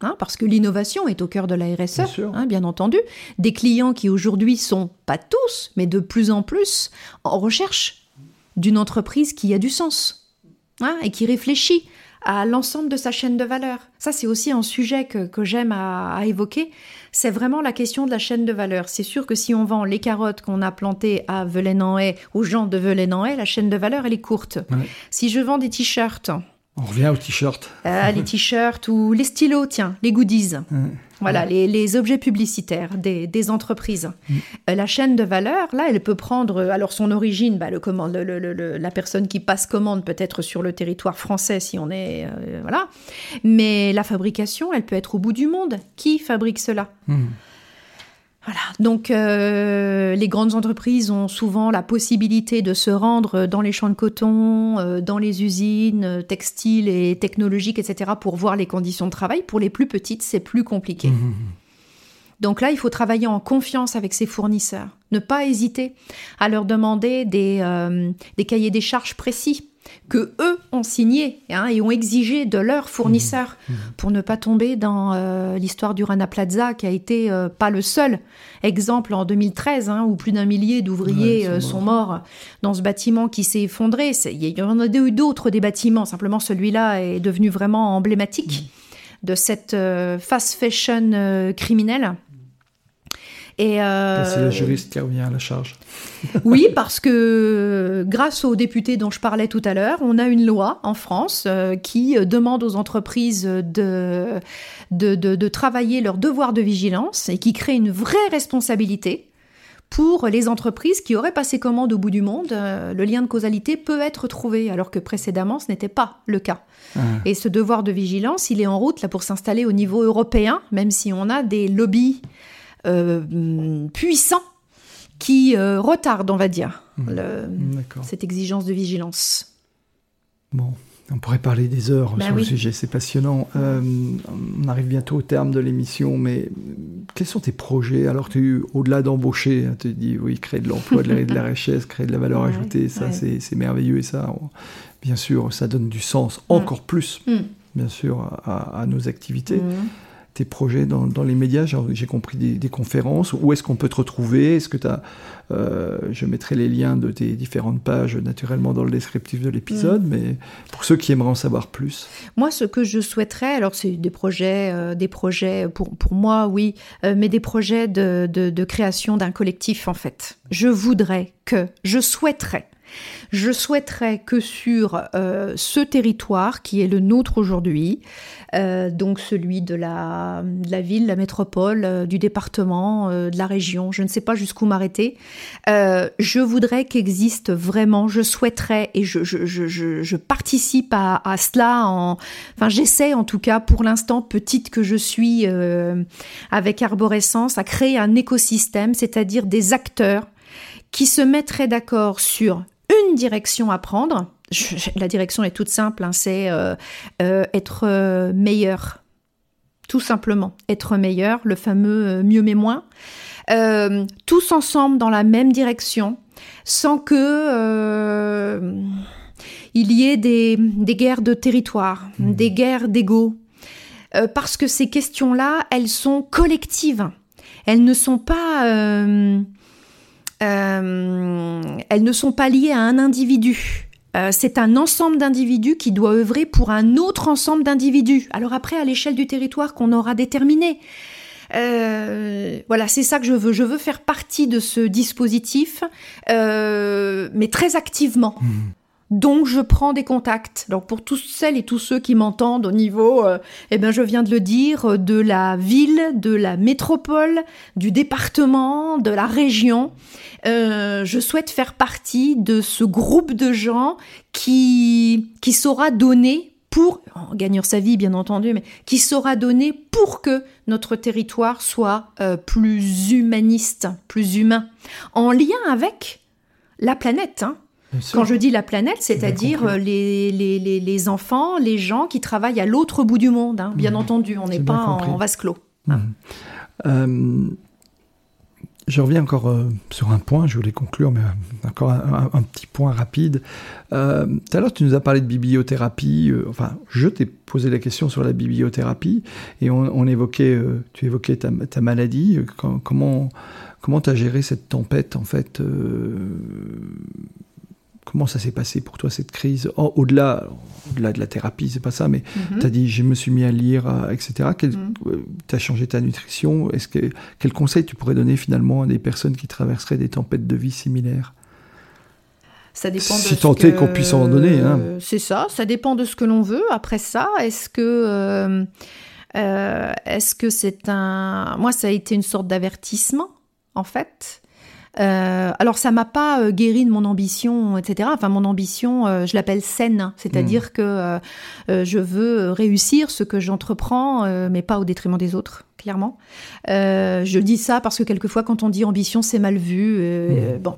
Hein, parce que l'innovation est au cœur de la RSE, hein, bien, entendu. Des clients qui aujourd'hui sont, pas tous, mais de plus en plus, en recherche d'une entreprise qui a du sens hein, et qui réfléchit à l'ensemble de sa chaîne de valeur. Ça, c'est aussi un sujet que, j'aime à, évoquer. C'est vraiment la question de la chaîne de valeur. C'est sûr que si on vend les carottes qu'on a plantées à Velaine-en-Haye, aux gens de Velaine-en-Haye, la chaîne de valeur, elle est courte. Si je vends des t-shirts on revient aux t-shirts. Euh, les t-shirts ou les stylos, tiens, les goodies. Voilà, les, objets publicitaires des, entreprises. Mm. Euh, la chaîne de valeur, là, elle peut prendre, euh, alors son origine, bah, le, commande, la personne qui passe commande peut être sur le territoire français si on est... voilà. Mais la fabrication, elle peut être au bout du monde. Qui fabrique cela? Mm. Voilà. Donc, euh, les grandes entreprises ont souvent la possibilité de se rendre dans les champs de coton, euh, dans les usines euh, textiles et technologiques, etc., pour voir les conditions de travail. Pour les plus petites, c'est plus compliqué. Mmh, mmh, mmh. Donc là, il faut travailler en confiance avec ses fournisseurs. Ne pas hésiter à leur demander des, des cahiers des charges précis que eux ont signé hein, et ont exigé de leurs fournisseurs mmh. Mmh. pour ne pas tomber dans euh, l'histoire du Rana Plaza qui a été euh, pas le seul exemple en 2013 hein, où plus d'un millier d'ouvriers euh, sont, morts dans ce bâtiment qui s'est effondré. Il y en a eu d'autres des bâtiments, simplement celui-là est devenu vraiment emblématique mmh. de cette fast fashion criminelle. Et c'est le juriste qui revient à la charge. oui, parce que grâce aux députés dont je parlais tout à l'heure, on a une loi en France euh, qui demande aux entreprises de, de, de, travailler leur devoir de vigilance et qui crée une vraie responsabilité pour les entreprises qui auraient passé commande au bout du monde, euh, le lien de causalité peut être trouvé, alors que précédemment, ce n'était pas le cas. Ah. Et ce devoir de vigilance, il est en route là pour s'installer au niveau européen, même si on a des lobbies euh, puissants qui euh, retarde, on va dire, mmh. cette exigence de vigilance. Bon, on pourrait parler des heures ben sur le sujet, c'est passionnant. Euh, on arrive bientôt au terme de l'émission, mais quels sont tes projets? Alors, tu au-delà d'embaucher, hein, tu dis oui, créer de l'emploi, de, la richesse, créer de la valeur ajoutée, ça c'est merveilleux et ça, bien sûr, ça donne du sens encore plus, mmh. bien sûr, à, nos activités. Tes projets dans, les médias J'ai compris des, conférences. Où est-ce qu'on peut te retrouver? Est-ce que tu as. Euh, je mettrai les liens de tes différentes pages naturellement dans le descriptif de l'épisode, mm. mais pour ceux qui aimeraient en savoir plus. Moi, ce que je souhaiterais, alors c'est des projets, euh, des projets pour, pour moi, oui, euh, mais des projets de, de création d'un collectif en fait. Je voudrais que, je souhaiterais je souhaiterais que sur euh, ce territoire qui est le nôtre aujourd'hui, euh, donc celui de la, la ville, la métropole, euh, du département, de la région, je ne sais pas jusqu'où m'arrêter, je voudrais qu'existe vraiment, je souhaiterais et je, participe à, cela, en, enfin j'essaie en tout cas pour l'instant, petite que je suis avec Arborescence, à créer un écosystème, c'est-à-dire des acteurs qui se mettraient d'accord sur une direction à prendre. la direction est toute simple, hein, c'est euh, euh, être euh, meilleur. Tout simplement, être meilleur, le fameux mieux mais moins. tous ensemble dans la même direction, sans que il y ait des, guerres de territoire, mmh. des guerres d'ego. parce que ces questions-là, elles sont collectives. Elles ne sont pas euh, elles ne sont pas liées à un individu. Euh, c'est un ensemble d'individus qui doit œuvrer pour un autre ensemble d'individus. Alors après, à l'échelle du territoire qu'on aura déterminé. Euh, voilà, c'est ça que je veux. Je veux faire partie de ce dispositif, mais très activement. Mmh. Donc je prends des contacts. Donc pour toutes celles et tous ceux qui m'entendent au niveau, euh, eh ben je viens de le dire, de la ville, de la métropole, du département, de la région. Euh, je souhaite faire partie de ce groupe de gens qui qui saura donner pour en gagnant sa vie bien entendu, mais qui saura donner pour que notre territoire soit euh, plus humaniste, plus humain, en lien avec la planète. Hein. Quand je dis la planète, c'est-à-dire euh, les, les, les, enfants, les gens qui travaillent à l'autre bout du monde, hein. bien mmh. entendu, on n'est pas en, vase clos. Mmh. Euh, je reviens encore euh, sur un point, je voulais conclure, mais encore un, petit point rapide. tout à l'heure, tu nous as parlé de bibliothérapie, enfin, je t'ai posé la question sur la bibliothérapie, et on, évoquait, tu évoquais ta, ta maladie, comment comment tu as géré cette tempête, en fait Comment ça s'est passé pour toi cette crise Au-delà au-delà de la thérapie, c'est pas ça, mais mhm. tu as dit je me suis mis à lire, euh, etc. Euh, tu as changé ta nutrition. Est-ce que, quel conseil tu pourrais donner finalement à des personnes qui traverseraient des tempêtes de vie similaires? Ça dépend de si tant est qu'on puisse en donner. Hein. C'est ça, ça dépend de ce que l'on veut. Après ça, est-ce que euh, est-ce que c'est un... Moi, ça a été une sorte d'avertissement, en fait. Euh, alors ça m'a pas euh, guéri de mon ambition, etc. Enfin mon ambition, euh, je l'appelle saine, c'est-à-dire hmm. que je veux réussir ce que j'entreprends, mais pas au détriment des autres, clairement. je dis ça parce que quelquefois quand on dit ambition, c'est mal vu. Hmm. Bon.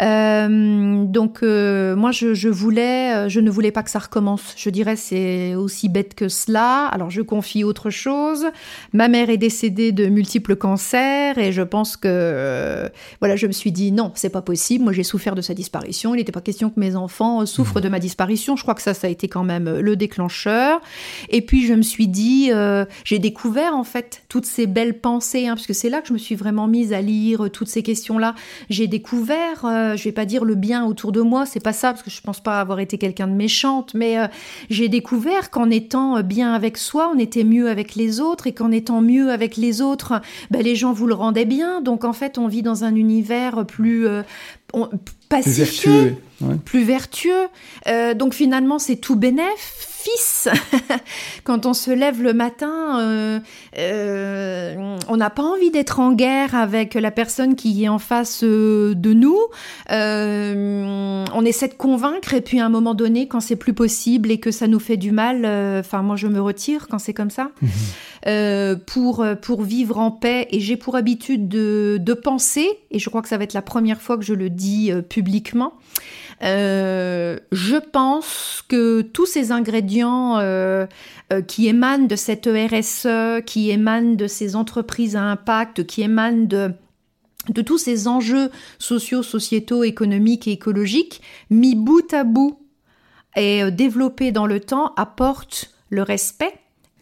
Euh, donc euh, moi je, je, voulais, euh, je ne voulais pas que ça recommence. Je dirais c'est aussi bête que cela. Alors je confie autre chose. Ma mère est décédée de multiples cancers et je pense que voilà je me suis dit non c'est pas possible. Moi j'ai souffert de sa disparition. Il n'était pas question que mes enfants souffrent mmh. de ma disparition. Je crois que ça ça a été quand même le déclencheur. Et puis je me suis dit j'ai découvert en fait toutes ces belles pensées hein, parce que c'est là que je me suis vraiment mise à lire toutes ces questions là. J'ai découvert euh, je vais pas dire le bien autour de moi, c'est pas ça, parce que je pense pas avoir été quelqu'un de méchante, mais euh, j'ai découvert qu'en étant bien avec soi, on était mieux avec les autres, et qu'en étant mieux avec les autres, ben, les gens vous le rendaient bien. Donc en fait, on vit dans un univers plus, euh, pacifié, plus vertueux. donc finalement, c'est tout bénéf fils. Quand on se lève le matin, euh, euh, on n'a pas envie d'être en guerre avec la personne qui est en face euh, de nous. on essaie de convaincre et puis à un moment donné, quand c'est plus possible et que ça nous fait du mal, enfin moi je me retire quand c'est comme ça. Mhm. pour, pour vivre en paix et j'ai pour habitude de, de penser, et je crois que ça va être la première fois que je le dis publiquement, euh, je pense que tous ces ingrédients euh, euh, qui émanent de cette RSE, qui émanent de ces entreprises à impact, qui émanent de de tous ces enjeux sociaux, sociétaux, économiques et écologiques, mis bout à bout et développés dans le temps, apportent le respect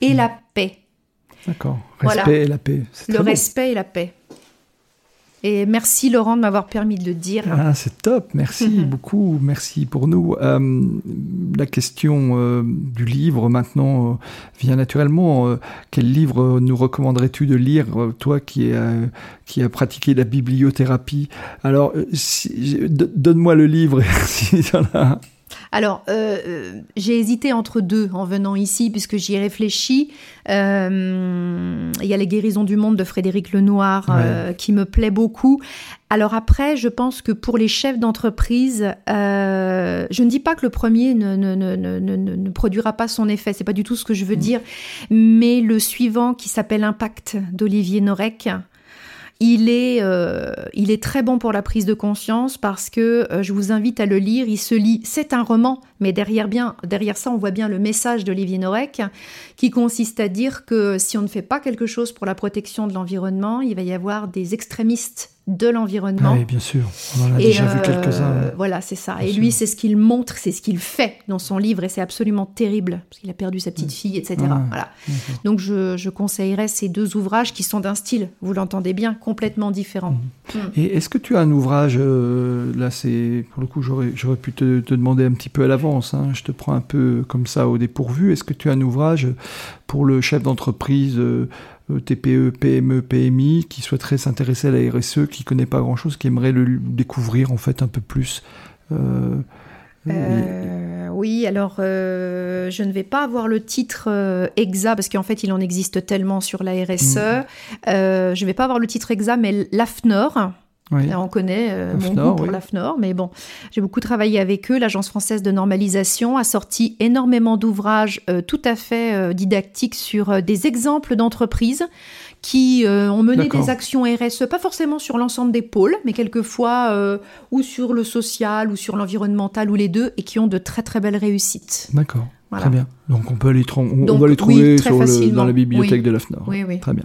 et mmh. la paix. D'accord. Respect et la paix. Le respect et la paix. Et merci Laurent de m'avoir permis de le dire. Ah, c'est top, merci beaucoup, merci pour nous. Euh, la question euh, du livre maintenant euh, vient naturellement. quel livre nous recommanderais-tu de lire, toi qui, qui as pratiqué la bibliothérapie? Alors, donne-moi le livre si y en a alors, euh, euh, j'ai hésité entre deux en venant ici, puisque j'y ai réfléchi. Euh, il y a Les guérisons du monde de Frédéric Lenoir qui me plaît beaucoup. Alors après, je pense que pour les chefs d'entreprise, je ne dis pas que le premier ne, ne, ne, ne produira pas son effet, c'est pas du tout ce que je veux mm. dire, mais le suivant qui s'appelle Impact d'Olivier Norek, il est, euh, il est très bon pour la prise de conscience parce que euh, je vous invite à le lire. Il se lit, c'est un roman, mais derrière, bien, derrière ça, on voit bien le message d'Olivier Norek qui consiste à dire que si on ne fait pas quelque chose pour la protection de l'environnement, il va y avoir des extrémistes de l'environnement. Oui, bien sûr. On en a déjà vu euh, quelques-uns. Voilà, c'est ça. et lui, c'est ce qu'il montre, c'est ce qu'il fait dans son livre, et c'est absolument terrible, parce qu'il a perdu sa petite fille, etc. voilà. Donc, je, conseillerais ces deux ouvrages qui sont d'un style, vous l'entendez bien, complètement différent. Mm. Et est-ce que tu as un ouvrage, euh, là, c'est pour le coup, j'aurais pu te, demander un petit peu à l'avance, hein. je te prends un peu comme ça au dépourvu. Est-ce que tu as un ouvrage pour le chef d'entreprise euh, TPE, PME, PMI, qui souhaiterait s'intéresser à la RSE, qui connaît pas grand-chose, qui aimerait le découvrir en fait un peu plus. Euh, Euh, oui, alors euh, je ne vais pas avoir le titre exact parce qu'en fait il en existe tellement sur la RSE. Mm. je ne vais pas avoir le titre exact, mais l'AFNOR. On connaît mon goût pour l'AFNOR, mais bon, j'ai beaucoup travaillé avec eux. L'Agence française de normalisation a sorti énormément d'ouvrages tout à fait didactiques sur des exemples d'entreprises qui euh, ont mené des actions RSE, pas forcément sur l'ensemble des pôles, mais quelquefois euh, ou sur le social ou sur l'environnemental ou les deux, et qui ont de très très belles réussites. D'accord. Très bien. Donc on peut les, on, va les trouver dans la bibliothèque de l'AFNOR. Oui, oui. Très bien.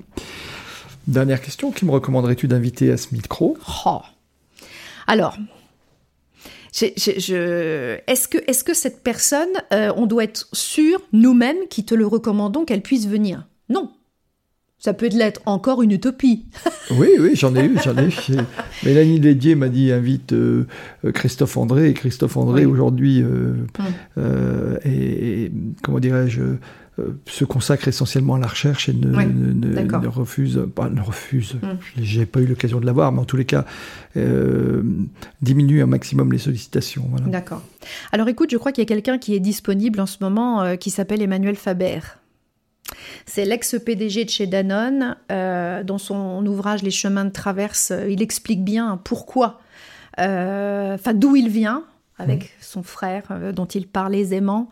Dernière question, qui me recommanderais-tu d'inviter à ce micro? Oh. Alors, est-ce que, est que cette personne, euh, on doit être sûr, nous-mêmes, qui te le recommandons, qu'elle puisse venir? Non ça peut être encore une utopie. oui, oui, j'en ai eu, j'en ai eu. Mélanie Lédier m'a dit invite euh, euh, Christophe André. Et Christophe André, aujourd'hui, euh, et, comment dirais-je, se consacre essentiellement à la recherche et ne, refuse, pas ne refuse, hum. j'ai pas eu l'occasion de l'avoir, mais en tous les cas, diminue un maximum les sollicitations. D'accord. Alors écoute, je crois qu'il y a quelqu'un qui est disponible en ce moment qui s'appelle Emmanuel Faber. C'est l'ex-PDG de chez Danone. Euh, dans son ouvrage Les chemins de traverse, euh, il explique bien pourquoi, euh, enfin d'où il vient, avec mmh. son frère, dont il parle aisément,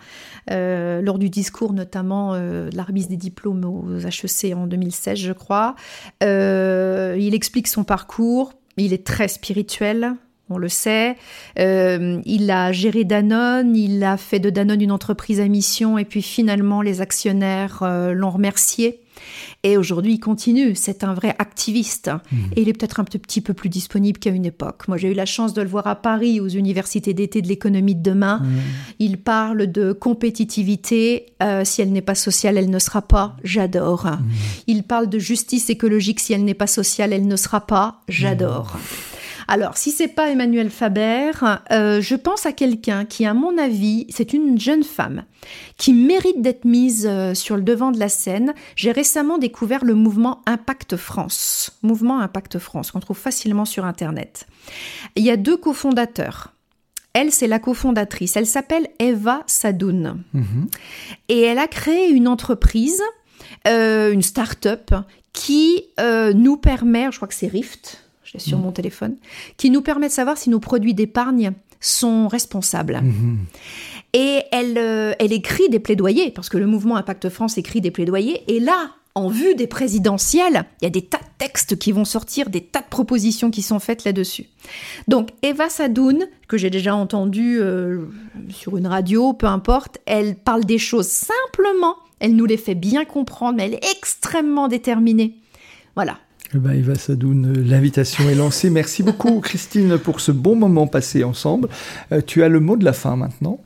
lors du discours notamment de la remise des diplômes aux HEC en 2016, je crois. il explique son parcours, il est très spirituel, on le sait. Euh, il a géré Danone, il a fait de Danone une entreprise à mission et puis finalement les actionnaires euh, l'ont remercié. Et aujourd'hui, il continue. C'est un vrai activiste. Mmh. Et il est peut-être un petit peu plus disponible qu'à une époque. Moi, j'ai eu la chance de le voir à Paris, aux universités d'été de l'économie de demain. Mmh. Il parle de compétitivité. Euh, si elle n'est pas sociale, elle ne sera pas. J'adore. Mmh. Il parle de justice écologique. Si elle n'est pas sociale, elle ne sera pas. J'adore. Alors, si c'est pas Emmanuel Faber, euh, je pense à quelqu'un qui, à mon avis, c'est une jeune femme qui mérite d'être mise euh, sur le devant de la scène. J'ai récemment découvert le mouvement Impact France. Mouvement Impact France, qu'on trouve facilement sur Internet. Il y a deux cofondateurs. Elle, c'est la cofondatrice. Elle s'appelle Eva Sadoun. Mhm. Et elle a créé une entreprise, euh, une start-up, qui nous permet, je crois que c'est Rift, je l'ai sur mon téléphone, qui nous permet de savoir si nos produits d'épargne sont responsables. Mm-hmm. Et elle, euh, elle écrit des plaidoyers, parce que le mouvement Impact France écrit des plaidoyers, et là, en vue des présidentielles, il y a des tas de textes qui vont sortir, des tas de propositions qui sont faites là-dessus. Donc Eva Sadoun, que j'ai déjà entendu euh, sur une radio, peu importe, elle parle des choses simplement, elle nous les fait bien comprendre, mais elle est extrêmement déterminée. Voilà, ben, Eva Sadoun, l'invitation est lancée. Merci beaucoup Christine pour ce bon moment passé ensemble. Euh, tu as le mot de la fin maintenant.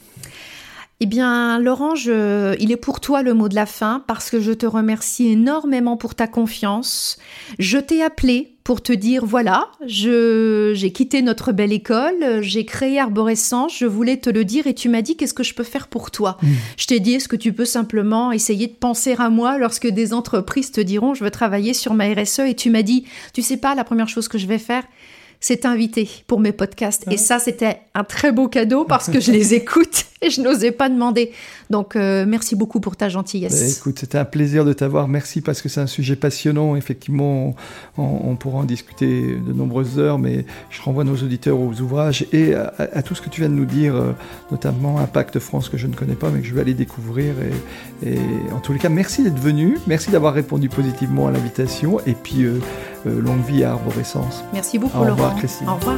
Eh bien, Laurent, il est pour toi le mot de la fin parce que je te remercie énormément pour ta confiance. Je t'ai appelé pour te dire voilà, j'ai quitté notre belle école, j'ai créé Arborescence, je voulais te le dire et tu m'as dit qu'est-ce que je peux faire pour toi? Mmh. Je t'ai dit est-ce que tu peux simplement essayer de penser à moi lorsque des entreprises te diront je veux travailler sur ma RSE et tu m'as dit tu sais pas la première chose que je vais faire c'est invité pour mes podcasts. Et ça, c'était un très beau cadeau parce que je les écoute je n'osais pas demander. Donc, euh, merci beaucoup pour ta gentillesse. Bah, écoute, c'était un plaisir de t'avoir. Merci parce que c'est un sujet passionnant. Effectivement, on, pourra en discuter de nombreuses heures, mais je renvoie nos auditeurs aux ouvrages et à, tout ce que tu viens de nous dire, euh, notamment Impact France que je ne connais pas, mais que je vais aller découvrir. Et, en tous les cas, merci d'être venu. Merci d'avoir répondu positivement à l'invitation. Et puis, euh, longue vie à Arborescence. Merci beaucoup, Au revoir, Christine. Au revoir.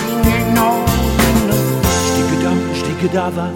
que dava.